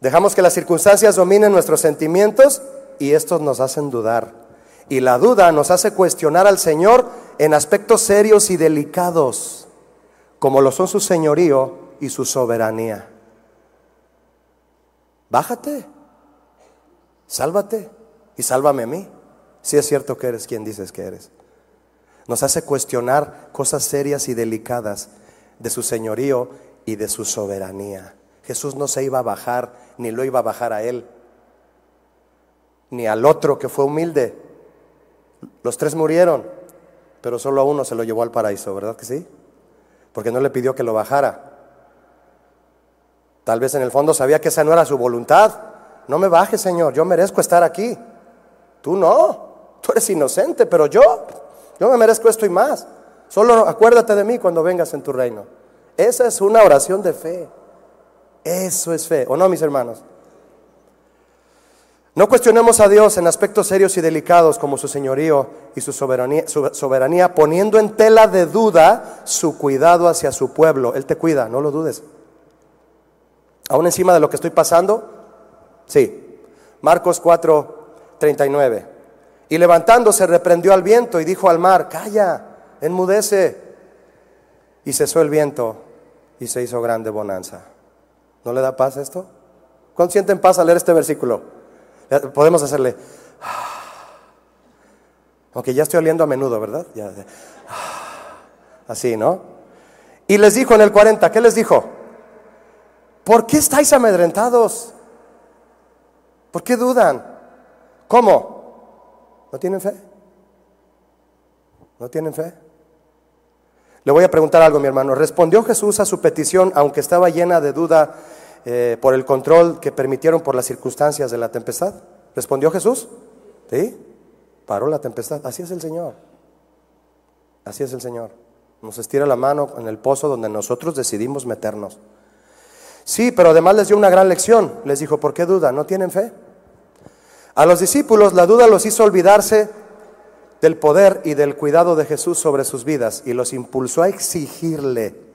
Dejamos que las circunstancias dominen nuestros sentimientos y estos nos hacen dudar. Y la duda nos hace cuestionar al Señor en aspectos serios y delicados, como lo son su señorío y su soberanía. Bájate, sálvate y sálvame a mí, si es cierto que eres quien dices que eres. Nos hace cuestionar cosas serias y delicadas de su señorío y de su soberanía. Jesús no se iba a bajar, ni lo iba a bajar a él, ni al otro que fue humilde. Los tres murieron, pero solo a uno se lo llevó al paraíso, ¿verdad que sí? Porque no le pidió que lo bajara. Tal vez en el fondo sabía que esa no era su voluntad. No me bajes, Señor, yo merezco estar aquí. Tú no, tú eres inocente, pero yo, yo me merezco esto y más. Solo acuérdate de mí cuando vengas en tu reino. Esa es una oración de fe. Eso es fe, ¿o no, mis hermanos? No cuestionemos a Dios en aspectos serios y delicados como su señorío y su soberanía, poniendo en tela de duda su cuidado hacia su pueblo. Él te cuida, no lo dudes. Aún encima de lo que estoy pasando, sí. Marcos 4, 39. Y levantándose reprendió al viento y dijo al mar, calla, enmudece. Y cesó el viento y se hizo grande bonanza. ¿No le da paz esto? ¿Cuánto sienten paz al leer este versículo? Podemos hacerle, aunque ya estoy oliendo a menudo, ¿verdad? así, ¿no? Y les dijo en el 40, ¿qué les dijo? ¿Por qué estáis amedrentados? ¿Por qué dudan? ¿Cómo? ¿No tienen fe? ¿No tienen fe? Le voy a preguntar algo, mi hermano. ¿Respondió Jesús a su petición, aunque estaba llena de duda eh, por el control que permitieron por las circunstancias de la tempestad? ¿Respondió Jesús? ¿Sí? Paró la tempestad. Así es el Señor. Así es el Señor. Nos estira la mano en el pozo donde nosotros decidimos meternos. Sí, pero además les dio una gran lección. Les dijo, ¿por qué duda? ¿No tienen fe? A los discípulos la duda los hizo olvidarse del poder y del cuidado de Jesús sobre sus vidas y los impulsó a exigirle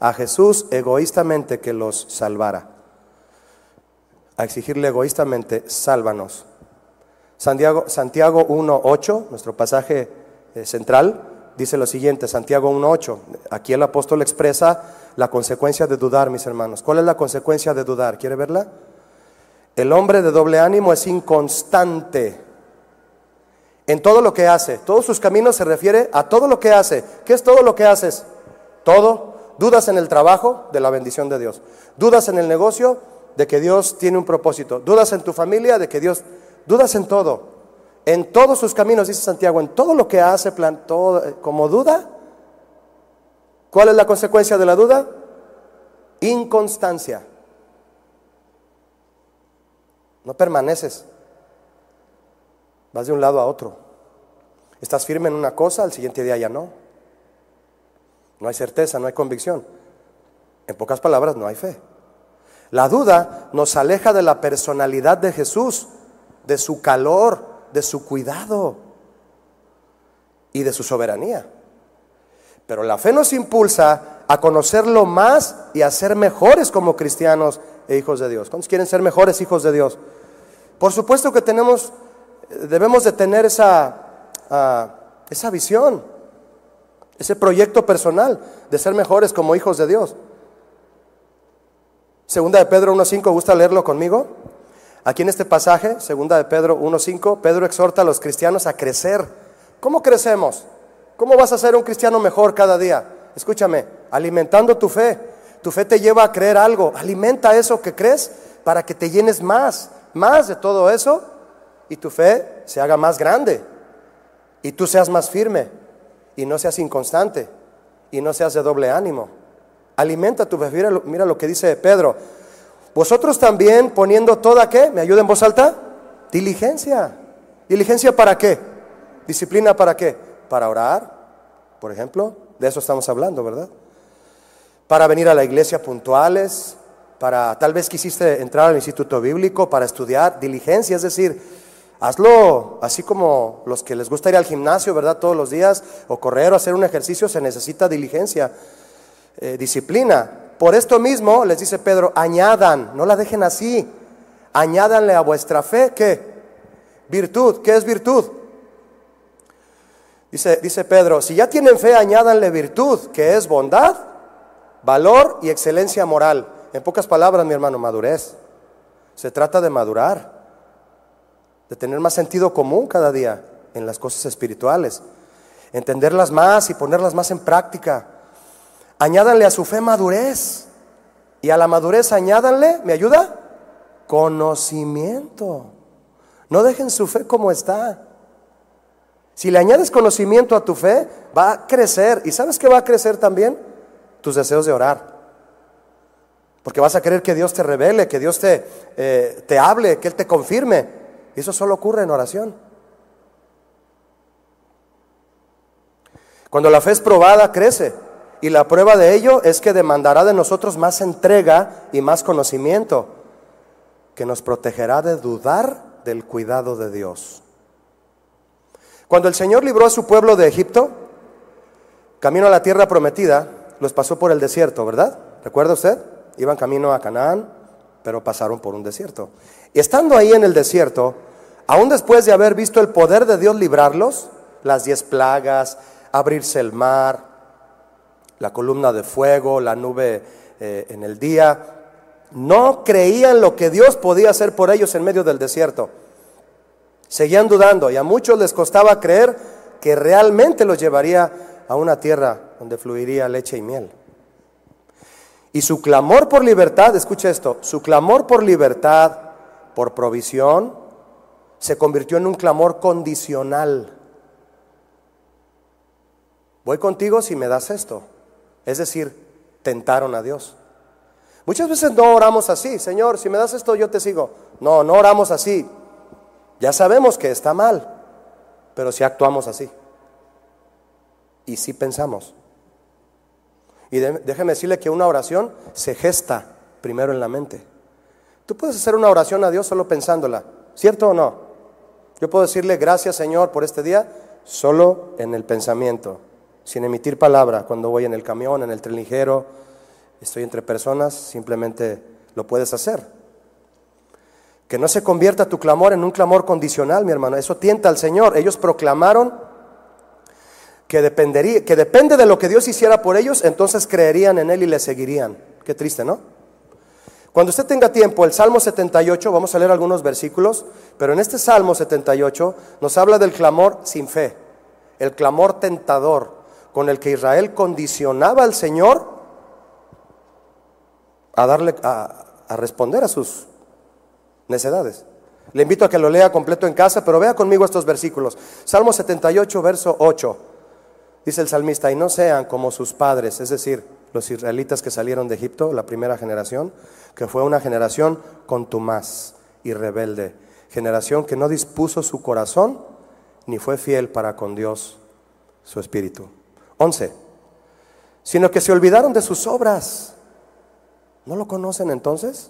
a Jesús egoístamente que los salvara. A exigirle egoístamente, sálvanos. Santiago, Santiago 1.8, nuestro pasaje eh, central, dice lo siguiente, Santiago 1.8. Aquí el apóstol expresa la consecuencia de dudar, mis hermanos. ¿Cuál es la consecuencia de dudar? ¿Quiere verla? El hombre de doble ánimo es inconstante en todo lo que hace. Todos sus caminos se refiere a todo lo que hace. ¿Qué es todo lo que haces? Todo. Dudas en el trabajo de la bendición de Dios. Dudas en el negocio de que Dios tiene un propósito. Dudas en tu familia de que Dios... Dudas en todo. En todos sus caminos, dice Santiago, en todo lo que hace, plan, todo, eh, como duda. ¿Cuál es la consecuencia de la duda? Inconstancia. No permaneces. Vas de un lado a otro. Estás firme en una cosa, al siguiente día ya no. No hay certeza, no hay convicción. En pocas palabras, no hay fe. La duda nos aleja de la personalidad de Jesús, de su calor, de su cuidado y de su soberanía. Pero la fe nos impulsa a conocerlo más y a ser mejores como cristianos e hijos de Dios. ¿Cuántos quieren ser mejores hijos de Dios? Por supuesto que tenemos, debemos de tener esa, ah, esa visión, ese proyecto personal de ser mejores como hijos de Dios. Segunda de Pedro 1.5, ¿gusta leerlo conmigo? Aquí en este pasaje, segunda de Pedro 1.5, Pedro exhorta a los cristianos a crecer. ¿Cómo crecemos? ¿Cómo vas a ser un cristiano mejor cada día? Escúchame, alimentando tu fe. Tu fe te lleva a creer algo. Alimenta eso que crees para que te llenes más, más de todo eso y tu fe se haga más grande y tú seas más firme y no seas inconstante y no seas de doble ánimo. Alimenta tu fe. Mira, lo que dice Pedro. Vosotros también poniendo toda qué? ¿Me ayuda en voz alta? Diligencia. ¿Diligencia para qué? ¿Disciplina para qué? Para orar, por ejemplo. De eso estamos hablando, ¿verdad? Para venir a la iglesia puntuales, para tal vez quisiste entrar al instituto bíblico para estudiar, diligencia, es decir, hazlo así como los que les gusta ir al gimnasio, ¿verdad? Todos los días, o correr o hacer un ejercicio, se necesita diligencia. Eh, disciplina. Por esto mismo, les dice Pedro, añadan, no la dejen así, añádanle a vuestra fe, ¿qué? Virtud, ¿qué es virtud? Dice, dice Pedro, si ya tienen fe, añádanle virtud, que es bondad, valor y excelencia moral. En pocas palabras, mi hermano, madurez. Se trata de madurar, de tener más sentido común cada día en las cosas espirituales, entenderlas más y ponerlas más en práctica. Añádanle a su fe madurez. Y a la madurez añádanle, ¿me ayuda? Conocimiento. No dejen su fe como está. Si le añades conocimiento a tu fe, va a crecer. ¿Y sabes qué va a crecer también? Tus deseos de orar. Porque vas a querer que Dios te revele, que Dios te, eh, te hable, que Él te confirme. Eso solo ocurre en oración. Cuando la fe es probada, crece. Y la prueba de ello es que demandará de nosotros más entrega y más conocimiento, que nos protegerá de dudar del cuidado de Dios. Cuando el Señor libró a su pueblo de Egipto, camino a la tierra prometida, los pasó por el desierto, ¿verdad? ¿Recuerda usted? Iban camino a Canaán, pero pasaron por un desierto. Y estando ahí en el desierto, aún después de haber visto el poder de Dios librarlos, las diez plagas, abrirse el mar, la columna de fuego, la nube eh, en el día, no creían lo que Dios podía hacer por ellos en medio del desierto. Seguían dudando y a muchos les costaba creer que realmente los llevaría a una tierra donde fluiría leche y miel. Y su clamor por libertad, escucha esto, su clamor por libertad, por provisión, se convirtió en un clamor condicional. Voy contigo si me das esto. Es decir, tentaron a Dios. Muchas veces no oramos así, Señor, si me das esto yo te sigo. No, no oramos así. Ya sabemos que está mal, pero si actuamos así. Y si pensamos. Y déjeme decirle que una oración se gesta primero en la mente. Tú puedes hacer una oración a Dios solo pensándola, ¿cierto o no? Yo puedo decirle gracias Señor por este día solo en el pensamiento sin emitir palabra, cuando voy en el camión, en el tren ligero, estoy entre personas, simplemente lo puedes hacer. Que no se convierta tu clamor en un clamor condicional, mi hermano. Eso tienta al Señor. Ellos proclamaron que, dependería, que depende de lo que Dios hiciera por ellos, entonces creerían en Él y le seguirían. Qué triste, ¿no? Cuando usted tenga tiempo, el Salmo 78, vamos a leer algunos versículos, pero en este Salmo 78 nos habla del clamor sin fe, el clamor tentador, con el que Israel condicionaba al Señor a darle a, responder a sus necedades. Le invito a que lo lea completo en casa, pero vea conmigo estos versículos. Salmo 78, verso 8. Dice el salmista, y no sean como sus padres, es decir, los israelitas que salieron de Egipto, la primera generación, que fue una generación contumaz y rebelde, generación que no dispuso su corazón ni fue fiel para con Dios, su espíritu. 11. Sino que se olvidaron de sus obras. ¿No lo conocen entonces?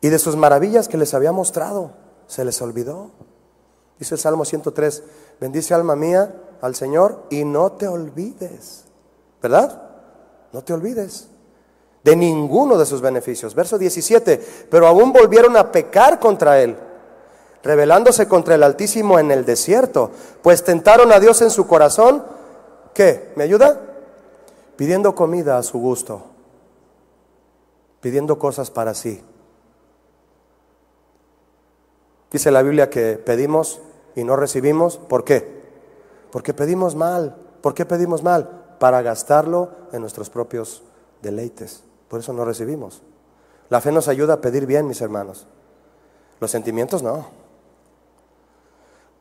Y de sus maravillas que les había mostrado, se les olvidó. Dice el Salmo 103, bendice alma mía al Señor y no te olvides, ¿verdad? No te olvides de ninguno de sus beneficios. Verso 17, pero aún volvieron a pecar contra él, rebelándose contra el Altísimo en el desierto, pues tentaron a Dios en su corazón. ¿Qué? ¿Me ayuda? Pidiendo comida a su gusto, pidiendo cosas para sí. Dice la Biblia que pedimos y no recibimos. ¿Por qué? Porque pedimos mal. ¿Por qué pedimos mal? Para gastarlo en nuestros propios deleites. Por eso no recibimos. La fe nos ayuda a pedir bien, mis hermanos. Los sentimientos no.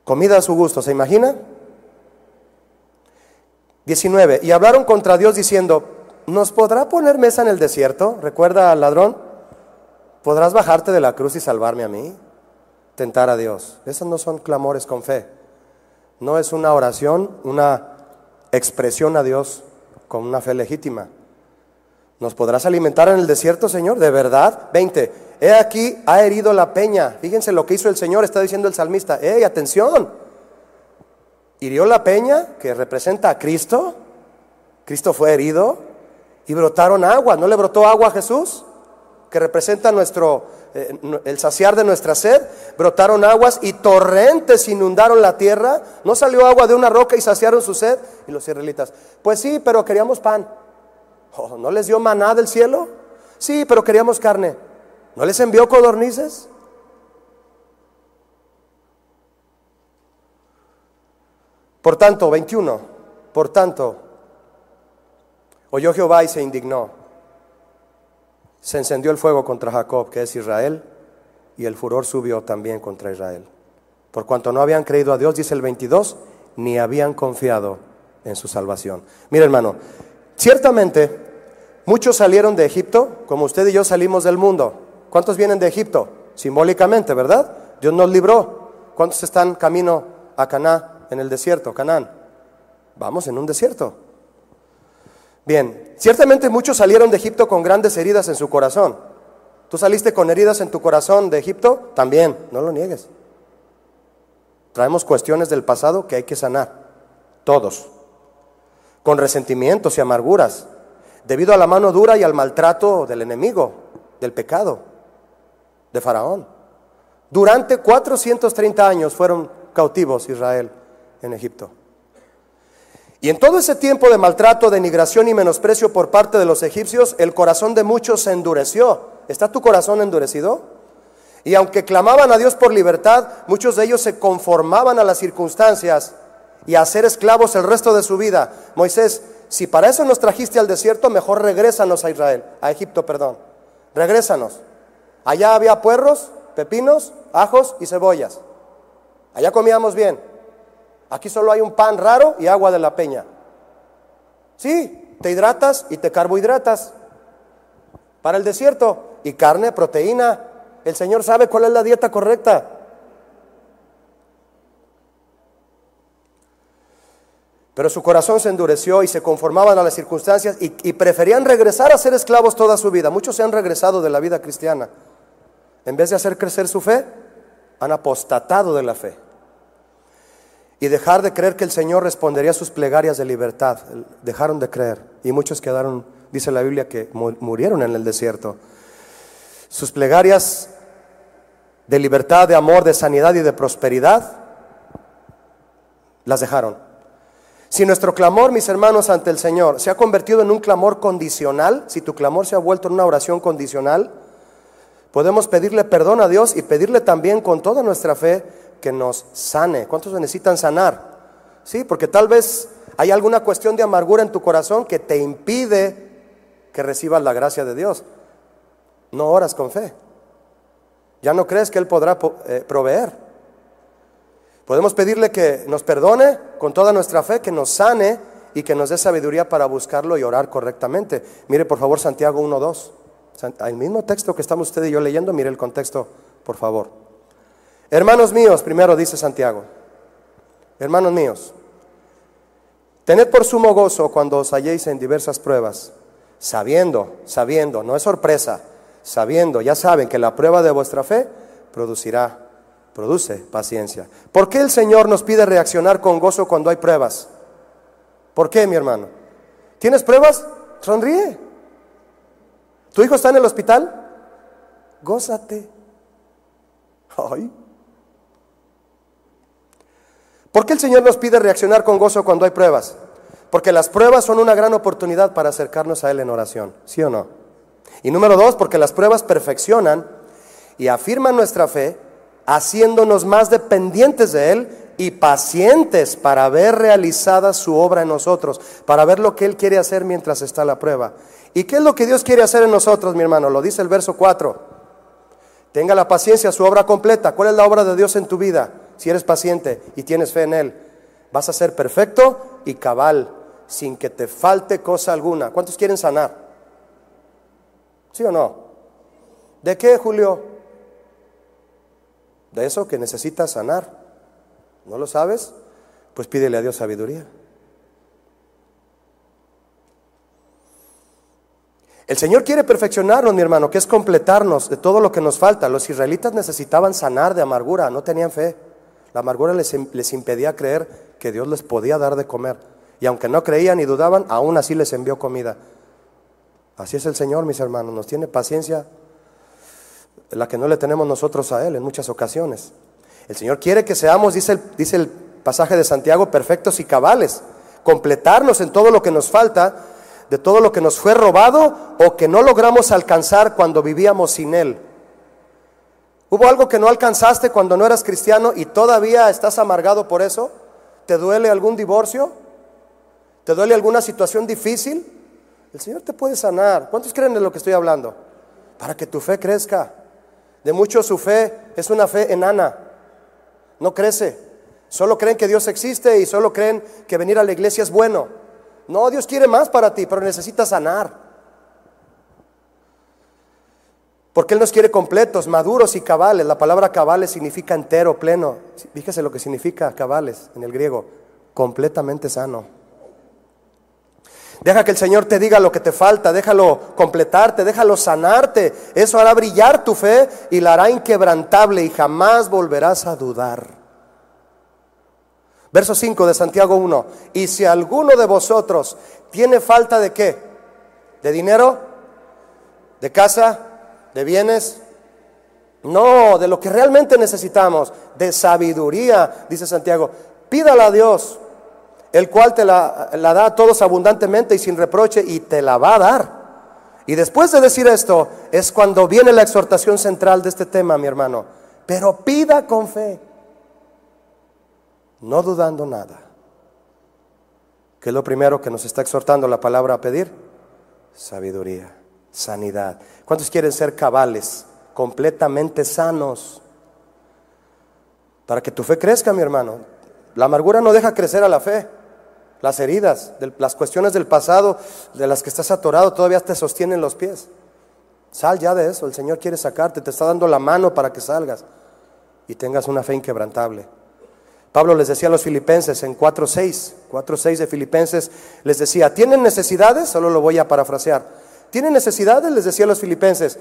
Comida a su gusto, ¿se imagina? 19. Y hablaron contra Dios diciendo, ¿nos podrá poner mesa en el desierto? Recuerda al ladrón, ¿podrás bajarte de la cruz y salvarme a mí? Tentar a Dios. Esos no son clamores con fe. No es una oración, una expresión a Dios con una fe legítima. ¿Nos podrás alimentar en el desierto, Señor? ¿De verdad? 20. He aquí, ha herido la peña. Fíjense lo que hizo el Señor, está diciendo el salmista. ¡Ey, atención! Hirió la peña, que representa a Cristo. Cristo fue herido y brotaron agua. ¿No le brotó agua a Jesús? Que representa nuestro, eh, el saciar de nuestra sed. Brotaron aguas y torrentes inundaron la tierra. ¿No salió agua de una roca y saciaron su sed? Y los israelitas, pues sí, pero queríamos pan. Oh, ¿No les dio maná del cielo? Sí, pero queríamos carne. ¿No les envió codornices? Por tanto, 21, por tanto, oyó Jehová y se indignó. Se encendió el fuego contra Jacob, que es Israel, y el furor subió también contra Israel. Por cuanto no habían creído a Dios, dice el 22, ni habían confiado en su salvación. Mira hermano, ciertamente Muchos salieron de Egipto, como usted y yo salimos del mundo. ¿Cuántos vienen de Egipto? Simbólicamente, ¿verdad? Dios nos libró. ¿Cuántos están camino a Caná en el desierto, Canaán? Vamos en un desierto. Bien, ciertamente muchos salieron de Egipto con grandes heridas en su corazón. ¿Tú saliste con heridas en tu corazón de Egipto? También, no lo niegues. Traemos cuestiones del pasado que hay que sanar, todos, con resentimientos y amarguras, debido a la mano dura y al maltrato del enemigo, del pecado, de Faraón. Durante 430 años fueron cautivos Israel en Egipto. Y en todo ese tiempo de maltrato, denigración y menosprecio por parte de los egipcios, el corazón de muchos se endureció. ¿Está tu corazón endurecido? Y aunque clamaban a Dios por libertad, muchos de ellos se conformaban a las circunstancias y a ser esclavos el resto de su vida. Moisés, si para eso nos trajiste al desierto, mejor regrésanos a Israel, a Egipto, perdón. Regrésanos. Allá había puerros, pepinos, ajos y cebollas. Allá comíamos bien. Aquí solo hay un pan raro y agua de la peña. Sí, te hidratas y te carbohidratas. Para el desierto, y carne, proteína. El Señor sabe cuál es la dieta correcta. Pero su corazón se endureció y se conformaban a las circunstancias y, preferían regresar a ser esclavos toda su vida. Muchos se han regresado de la vida cristiana. En vez de hacer crecer su fe, han apostatado de la fe. Y dejar de creer que el Señor respondería a sus plegarias de libertad. Dejaron de creer. Y muchos quedaron, dice la Biblia, que murieron en el desierto. Sus plegarias de libertad, de amor, de sanidad y de prosperidad, las dejaron. Si nuestro clamor, mis hermanos, ante el Señor se ha convertido en un clamor condicional, si tu clamor se ha vuelto en una oración condicional, podemos pedirle perdón a Dios y pedirle también con toda nuestra fe que nos sane. ¿Cuántos necesitan sanar? Sí, porque tal vez hay alguna cuestión de amargura en tu corazón que te impide que recibas la gracia de Dios. No oras con fe. Ya no crees que Él podrá eh, proveer. Podemos pedirle que nos perdone con toda nuestra fe, que nos sane y que nos dé sabiduría para buscarlo y orar correctamente. Mire por favor Santiago 1.2. El mismo texto que estamos usted y yo leyendo, mire el contexto, por favor. Hermanos míos, primero dice Santiago, hermanos míos, tened por sumo gozo cuando os halléis en diversas pruebas, sabiendo, sabiendo, no es sorpresa, sabiendo, ya saben que la prueba de vuestra fe producirá produce paciencia. ¿Por qué el Señor nos pide reaccionar con gozo cuando hay pruebas? ¿Por qué, mi hermano? ¿Tienes pruebas? Sonríe. ¿Tu hijo está en el hospital? Gózate. Ay. ¿Por qué el Señor nos pide reaccionar con gozo cuando hay pruebas? Porque las pruebas son una gran oportunidad para acercarnos a Él en oración, ¿sí o no? Y número dos, porque las pruebas perfeccionan y afirman nuestra fe, haciéndonos más dependientes de Él y pacientes para ver realizada su obra en nosotros, para ver lo que Él quiere hacer mientras está la prueba. ¿Y qué es lo que Dios quiere hacer en nosotros, mi hermano? Lo dice el verso 4. Tenga la paciencia, su obra completa. ¿Cuál es la obra de Dios en tu vida? Si eres paciente y tienes fe en Él, vas a ser perfecto y cabal, sin que te falte cosa alguna. ¿Cuántos quieren sanar? ¿Sí o no? ¿De qué, Julio? De eso que necesitas sanar. ¿No lo sabes? Pues pídele a Dios sabiduría. El Señor quiere perfeccionarnos, mi hermano, que es completarnos de todo lo que nos falta. Los israelitas necesitaban sanar de amargura, no tenían fe. La amargura les, les, impedía creer que Dios les podía dar de comer. Y aunque no creían y dudaban, aún así les envió comida. Así es el Señor, mis hermanos, nos tiene paciencia, la que no le tenemos nosotros a Él en muchas ocasiones. El Señor quiere que seamos, dice el, dice el pasaje de Santiago, perfectos y cabales, completarnos en todo lo que nos falta, de todo lo que nos fue robado o que no logramos alcanzar cuando vivíamos sin Él. ¿Hubo algo que no alcanzaste cuando no eras cristiano y todavía estás amargado por eso? ¿Te duele algún divorcio? ¿Te duele alguna situación difícil? El Señor te puede sanar. ¿Cuántos creen de lo que estoy hablando? Para que tu fe crezca. De muchos su fe es una fe enana no crece. Solo creen que Dios existe y solo creen que venir a la iglesia es bueno. No, Dios quiere más para ti, pero necesitas sanar. Porque Él nos quiere completos, maduros y cabales. La palabra cabales significa entero, pleno. Fíjese lo que significa cabales en el griego. Completamente sano. Deja que el Señor te diga lo que te falta, déjalo completarte, déjalo sanarte. Eso hará brillar tu fe y la hará inquebrantable y jamás volverás a dudar. Verso 5 de Santiago 1. Y si alguno de vosotros tiene falta de qué? ¿De dinero? ¿De casa? ¿De bienes? No, de lo que realmente necesitamos, de sabiduría, dice Santiago. Pídala a Dios el cual te la, da a todos abundantemente y sin reproche y te la va a dar. Y después de decir esto es cuando viene la exhortación central de este tema, mi hermano. Pero pida con fe, no dudando nada. ¿Qué es lo primero que nos está exhortando la palabra a pedir? Sabiduría, sanidad. ¿Cuántos quieren ser cabales, completamente sanos? Para que tu fe crezca, mi hermano. La amargura no deja crecer a la fe las heridas, las cuestiones del pasado de las que estás atorado todavía te sostienen los pies. Sal ya de eso, el Señor quiere sacarte, te está dando la mano para que salgas y tengas una fe inquebrantable. Pablo les decía a los filipenses en 4.6, 4.6 de Filipenses, les decía, ¿tienen necesidades? Solo lo voy a parafrasear. ¿Tienen necesidades? Les decía a los filipenses.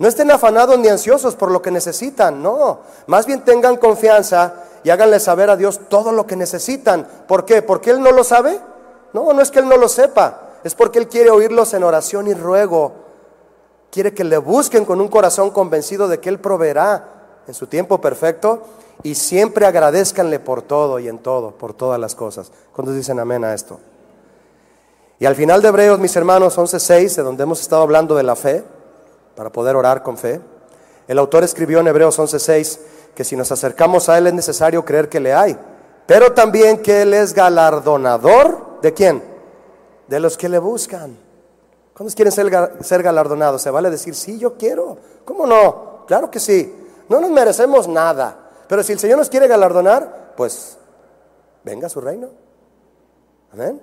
No estén afanados ni ansiosos por lo que necesitan, no. Más bien tengan confianza y háganle saber a Dios todo lo que necesitan. ¿Por qué? ¿Porque Él no lo sabe? No, no es que Él no lo sepa, es porque Él quiere oírlos en oración y ruego. Quiere que le busquen con un corazón convencido de que Él proveerá en su tiempo perfecto y siempre agradezcanle por todo y en todo, por todas las cosas. ¿Cuántos dicen amén a esto? Y al final de Hebreos, mis hermanos, 11.6, de donde hemos estado hablando de la fe, para poder orar con fe, el autor escribió en Hebreos 11.6, que si nos acercamos a Él es necesario creer que le hay, pero también que Él es galardonador de quién? De los que le buscan. ¿Cuántos quieren ser, ser galardonados? Se vale decir, sí, yo quiero. ¿Cómo no? Claro que sí. No nos merecemos nada. Pero si el Señor nos quiere galardonar, pues venga a su reino. Amén.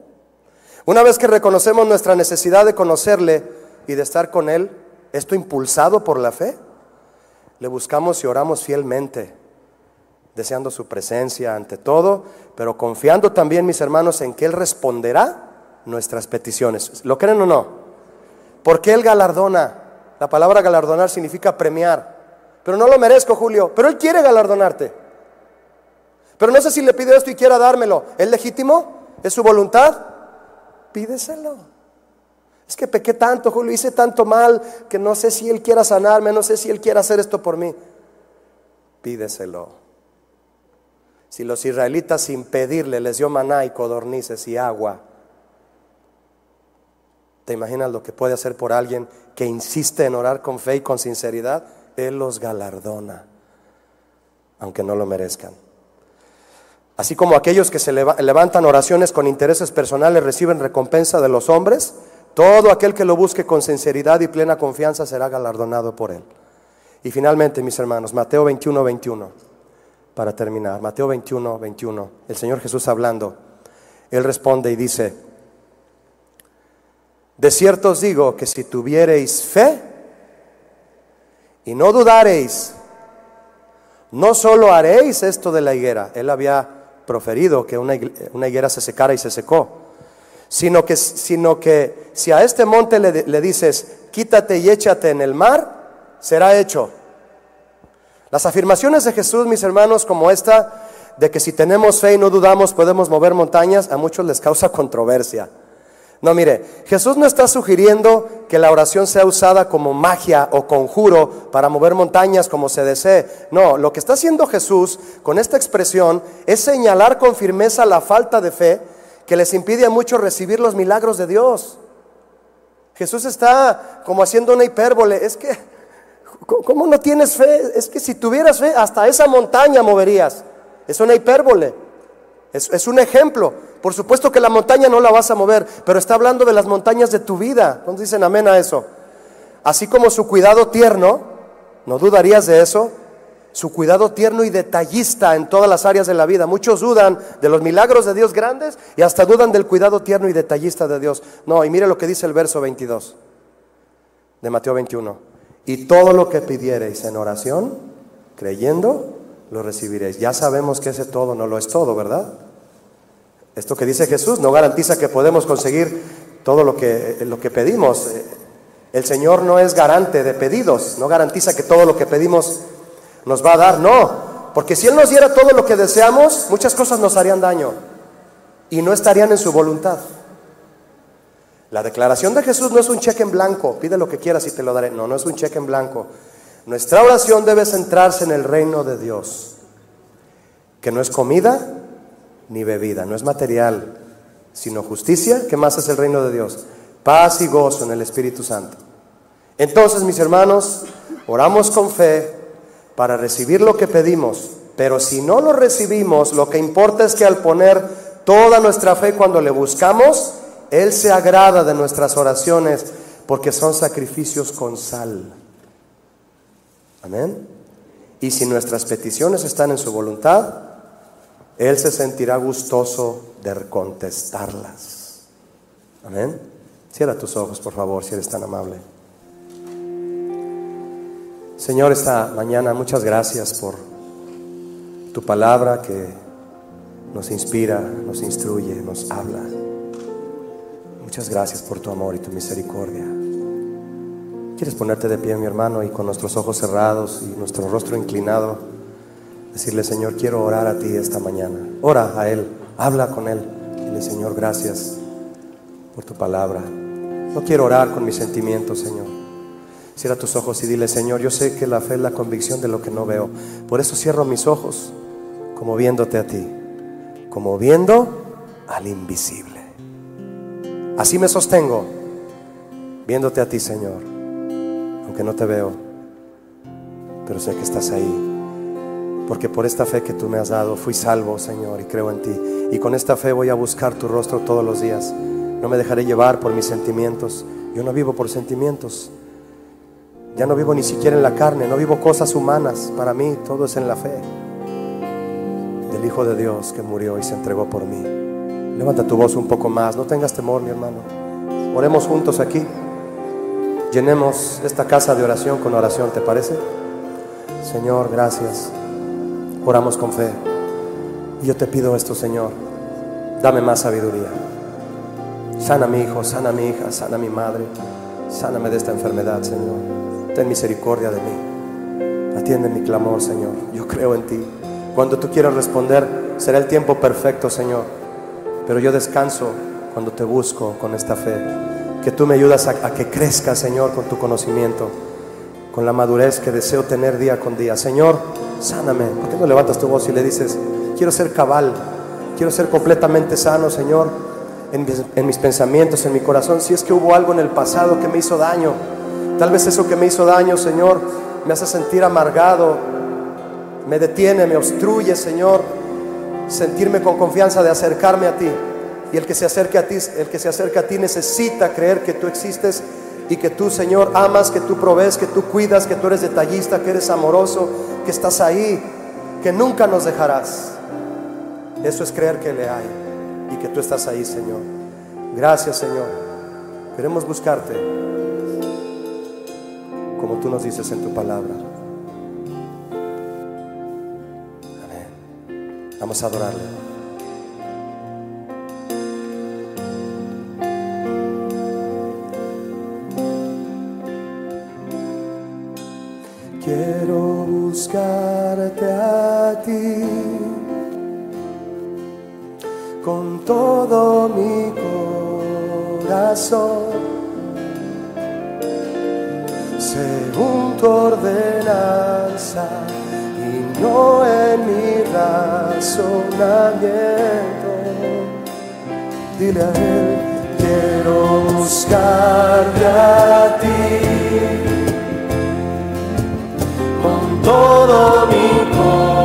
Una vez que reconocemos nuestra necesidad de conocerle y de estar con Él, esto impulsado por la fe, le buscamos y oramos fielmente, deseando su presencia ante todo, pero confiando también, mis hermanos, en que Él responderá nuestras peticiones. ¿Lo creen o no? Porque Él galardona. La palabra galardonar significa premiar. pero no lo merezco, Julio. Pero Él quiere galardonarte. Pero no sé si le pide esto y quiera dármelo. ¿Es legítimo? ¿Es su voluntad? Pídeselo. Es que pequé tanto, Julio, hice tanto mal que no sé si Él quiera sanarme, no sé si Él quiera hacer esto por mí. Pídeselo. Si los israelitas sin pedirle les dio maná y codornices y agua, ¿te imaginas lo que puede hacer por alguien que insiste en orar con fe y con sinceridad? Él los galardona, aunque no lo merezcan. Así como aquellos que se levantan oraciones con intereses personales reciben recompensa de los hombres, todo aquel que lo busque con sinceridad y plena confianza será galardonado por él. Y finalmente, mis hermanos, Mateo 21, 21, para terminar, Mateo 21, 21, el Señor Jesús hablando, Él responde y dice, de cierto os digo que si tuviereis fe, y no dudareis, no solo haréis esto de la higuera, él había proferido que una, higuera se secara y se secó, sino que, sino que si a este monte le, le dices, quítate y échate en el mar, será hecho. Las afirmaciones de Jesús, mis hermanos, como esta, de que si tenemos fe y no dudamos podemos mover montañas, a muchos les causa controversia. No, mire, Jesús no está sugiriendo que la oración sea usada como magia o conjuro para mover montañas como se desee. No, lo que está haciendo Jesús con esta expresión es señalar con firmeza la falta de fe que les impide a muchos recibir los milagros de Dios. Jesús está como haciendo una hipérbole. Es que, ¿cómo no tienes fe? Es que si tuvieras fe, hasta esa montaña moverías. Es una hipérbole. Es, un ejemplo. Por supuesto que la montaña no la vas a mover, pero está hablando de las montañas de tu vida. ¿Cuántos dicen amén a eso? Así como su cuidado tierno, no dudarías de eso, su cuidado tierno y detallista en todas las áreas de la vida. Muchos dudan de los milagros de Dios grandes y hasta dudan del cuidado tierno y detallista de Dios. No, y mire lo que dice el verso 22 de Mateo 21. Y todo lo que pidiereis en oración, creyendo, lo recibiréis. Ya sabemos que ese todo no lo es todo, ¿verdad? Esto que dice Jesús no garantiza que podemos conseguir todo lo que, lo que pedimos. El Señor no es garante de pedidos, no garantiza que todo lo que pedimos nos va a dar, no. Porque si Él nos diera todo lo que deseamos, muchas cosas nos harían daño y no estarían en su voluntad. La declaración de Jesús no es un cheque en blanco, pide lo que quieras y te lo daré. No, no es un cheque en blanco. Nuestra oración debe centrarse en el reino de Dios, que no es comida, ni bebida, no es material, sino justicia. ¿Qué más es el reino de Dios? Paz y gozo en el Espíritu Santo. Entonces, mis hermanos, oramos con fe para recibir lo que pedimos, pero si no lo recibimos, lo que importa es que al poner toda nuestra fe cuando le buscamos, Él se agrada de nuestras oraciones porque son sacrificios con sal. Amén. Y si nuestras peticiones están en su voluntad, él se sentirá gustoso de contestarlas. Amén. Cierra tus ojos, por favor, si eres tan amable. Señor, esta mañana muchas gracias por tu palabra que nos inspira, nos instruye, nos habla. Muchas gracias por tu amor y tu misericordia. ¿Quieres ponerte de pie, mi hermano, y con nuestros ojos cerrados y nuestro rostro inclinado? Decirle, Señor, quiero orar a ti esta mañana. Ora a Él, habla con Él. Dile, Señor, gracias por tu palabra. No quiero orar con mis sentimientos, Señor. Cierra tus ojos y dile, Señor, yo sé que la fe es la convicción de lo que no veo. Por eso cierro mis ojos, como viéndote a ti, como viendo al invisible. Así me sostengo, viéndote a ti, Señor, aunque no te veo, pero sé que estás ahí porque por esta fe que tú me has dado fui salvo, Señor, y creo en ti. Y con esta fe voy a buscar tu rostro todos los días. No me dejaré llevar por mis sentimientos. Yo no vivo por sentimientos. Ya no vivo ni siquiera en la carne, no vivo cosas humanas. Para mí todo es en la fe del Hijo de Dios que murió y se entregó por mí. Levanta tu voz un poco más, no tengas temor, mi hermano. Oremos juntos aquí. Llenemos esta casa de oración con oración, ¿te parece? Señor, gracias. Oramos con fe. Y yo te pido esto, Señor. Dame más sabiduría. Sana a mi hijo, sana a mi hija, sana a mi madre. Sáname de esta enfermedad, Señor. Ten misericordia de mí. Atiende mi clamor, Señor. Yo creo en ti. Cuando tú quieras responder, será el tiempo perfecto, Señor. Pero yo descanso cuando te busco con esta fe. Que tú me ayudas a, a que crezca, Señor, con tu conocimiento, con la madurez que deseo tener día con día. Señor, sáname. ¿Por qué no levantas tu voz y le dices, quiero ser cabal, quiero ser completamente sano, Señor, en mis, en mis pensamientos, en mi corazón? Si es que hubo algo en el pasado que me hizo daño, tal vez eso que me hizo daño, Señor, me hace sentir amargado, me detiene, me obstruye, Señor, sentirme con confianza de acercarme a ti. Y el que se acerque a ti, el que se acerca a ti necesita creer que tú existes y que tú, Señor, amas, que tú provees, que tú cuidas, que tú eres detallista, que eres amoroso, que estás ahí, que nunca nos dejarás. Eso es creer que le hay y que tú estás ahí, Señor. Gracias, Señor. Queremos buscarte como tú nos dices en tu palabra. Amén. Vamos a adorarle. Quiero buscarte a ti con todo mi corazón, según tu ordenanza y no en mi razonamiento. Dile a él, quiero buscarte a ti con todo mi corazón,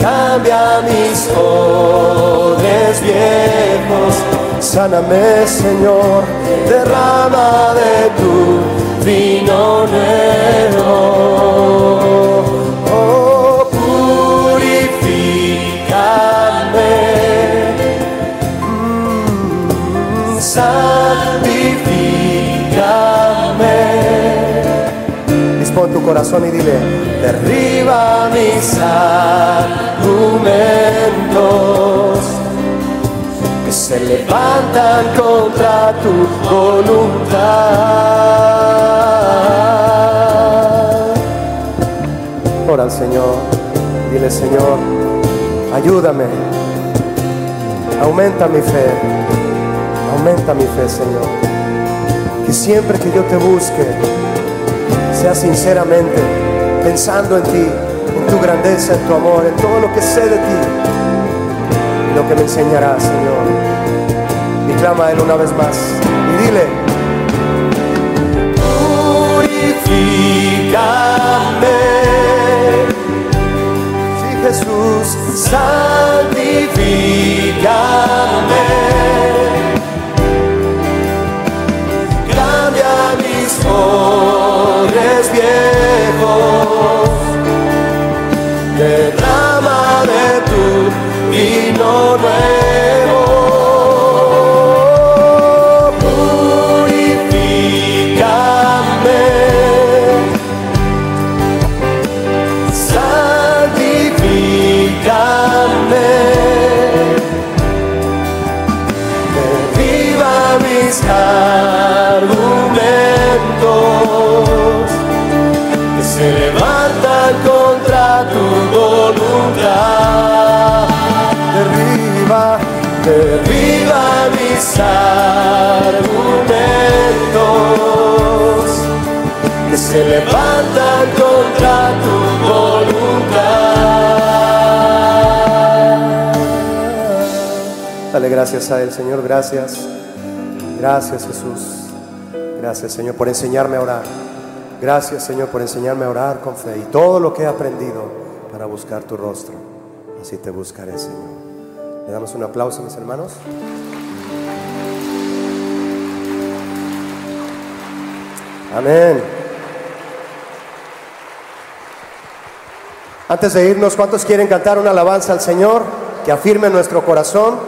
Cambia mis odres viejos, sáname Señor, y dile, derriba mis argumentos que se levantan contra tu voluntad. Ora al Señor, dile Señor, ayúdame, aumenta mi fe, aumenta mi fe Señor, que siempre que yo te busque, sea sinceramente pensando en ti, en tu grandeza, en tu amor, en todo lo que sé de ti y lo que me enseñarás, Señor. Y clama a Él una vez más y dile, purifícame. Sí, Jesús, santifícame. Cambia mis azotes viejos. Derrama de tu vino nuevo. Se levantan contra tu voluntad. Dale gracias a Él, Señor, gracias. Gracias Jesús. Gracias Señor por enseñarme a orar. Gracias Señor por enseñarme a orar con fe y todo lo que he aprendido para buscar tu rostro. Así te buscaré Señor. Le damos un aplauso mis hermanos. Amén. Antes de irnos, ¿cuántos quieren cantar una alabanza al Señor que afirme nuestro corazón?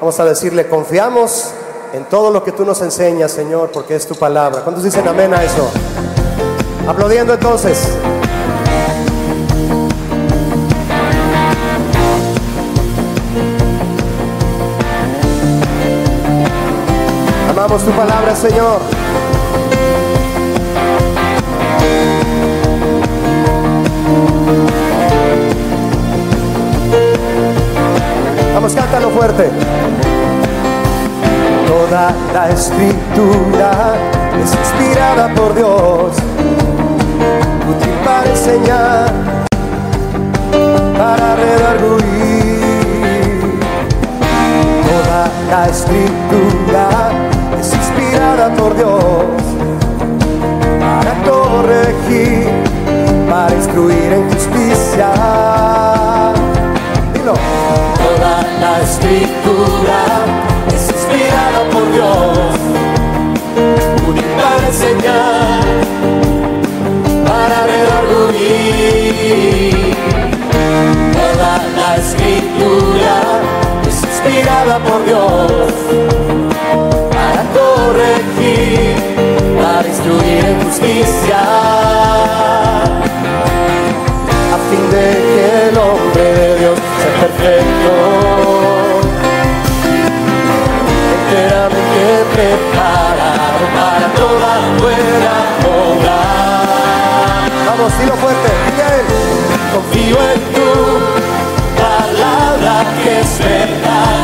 Vamos a decirle, confiamos en todo lo que tú nos enseñas, Señor, porque es tu palabra. ¿Cuántos dicen amén a eso? Aplaudiendo entonces. Amamos tu palabra, Señor. Cántalo fuerte. Toda la escritura es inspirada por Dios, útil para enseñar, para redarguir. Toda la escritura es inspirada por Dios, para corregir, para instruir en justicia. Escritura es inspirada por Dios, útil para enseñar, para redarguir. Toda la escritura es inspirada por Dios, para corregir, para instruir en justicia, a fin de que el hombre de Dios perfecto enteramente preparado para toda buena obra. Vamos, dilo fuerte, Miguel. Confío en tu palabra que es verdad,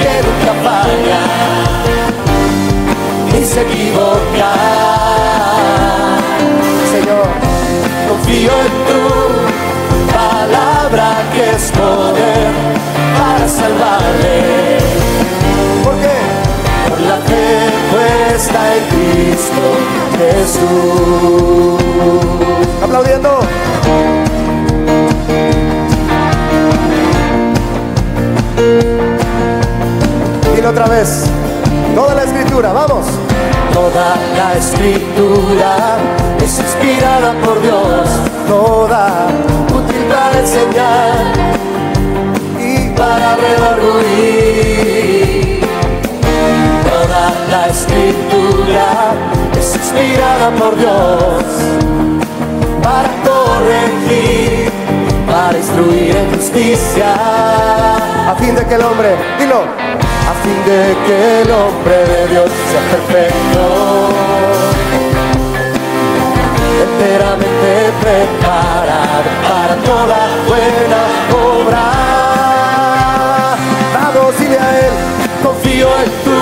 que nunca falla, ni se equivoca. Señor, confío en tu que es poder para salvarle. ¿Por qué? Por la fe puesta en Cristo Jesús. Aplaudiendo. Dilo otra vez. Toda la escritura, vamos. Toda la escritura es inspirada por Dios. Toda útil para enseñar y para redarguir. Toda la escritura es inspirada por Dios para corregir, para instruir en justicia, a fin de que el hombre, dilo, a fin de que el hombre de Dios sea perfecto, enteramente preparado para toda buena obra. Vamos, dile a él, confío en tu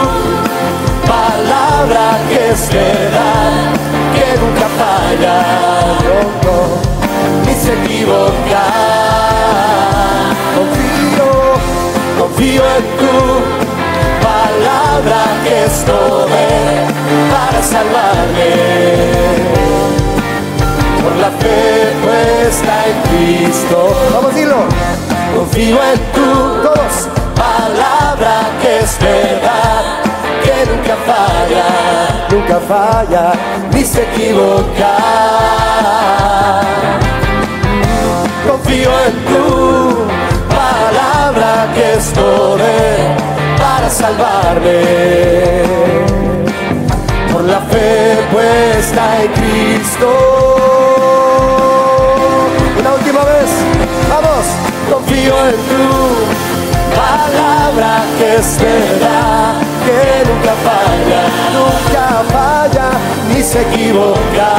palabra que es verdad, que nunca falla, no, no, ni se equivoca. Confío, confío en tu palabra que es poder para salvarme. Por la fe puesta en Cristo. Vamos, dilo. Confío en tu todos, palabra que es verdad que nunca falla, nunca falla, ni se equivoca. Confío en tu palabra que es poder para salvarme. Por la fe puesta en Cristo. Confío en tu palabra que es verdad, que nunca falla, nunca falla, ni se equivoca.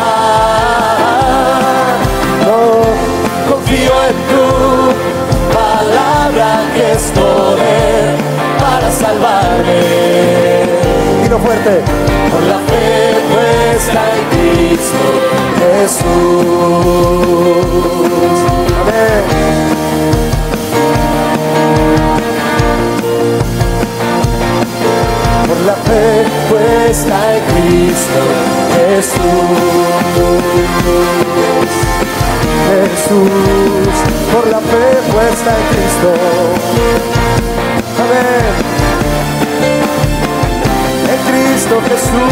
No, confío en tu palabra que es poder para salvarme. Dilo fuerte. Por la fe puesta en Cristo Jesús. Amén. por la fe puesta en Cristo Jesús. Jesús, por la fe puesta en Cristo. Amén. Cristo Jesús.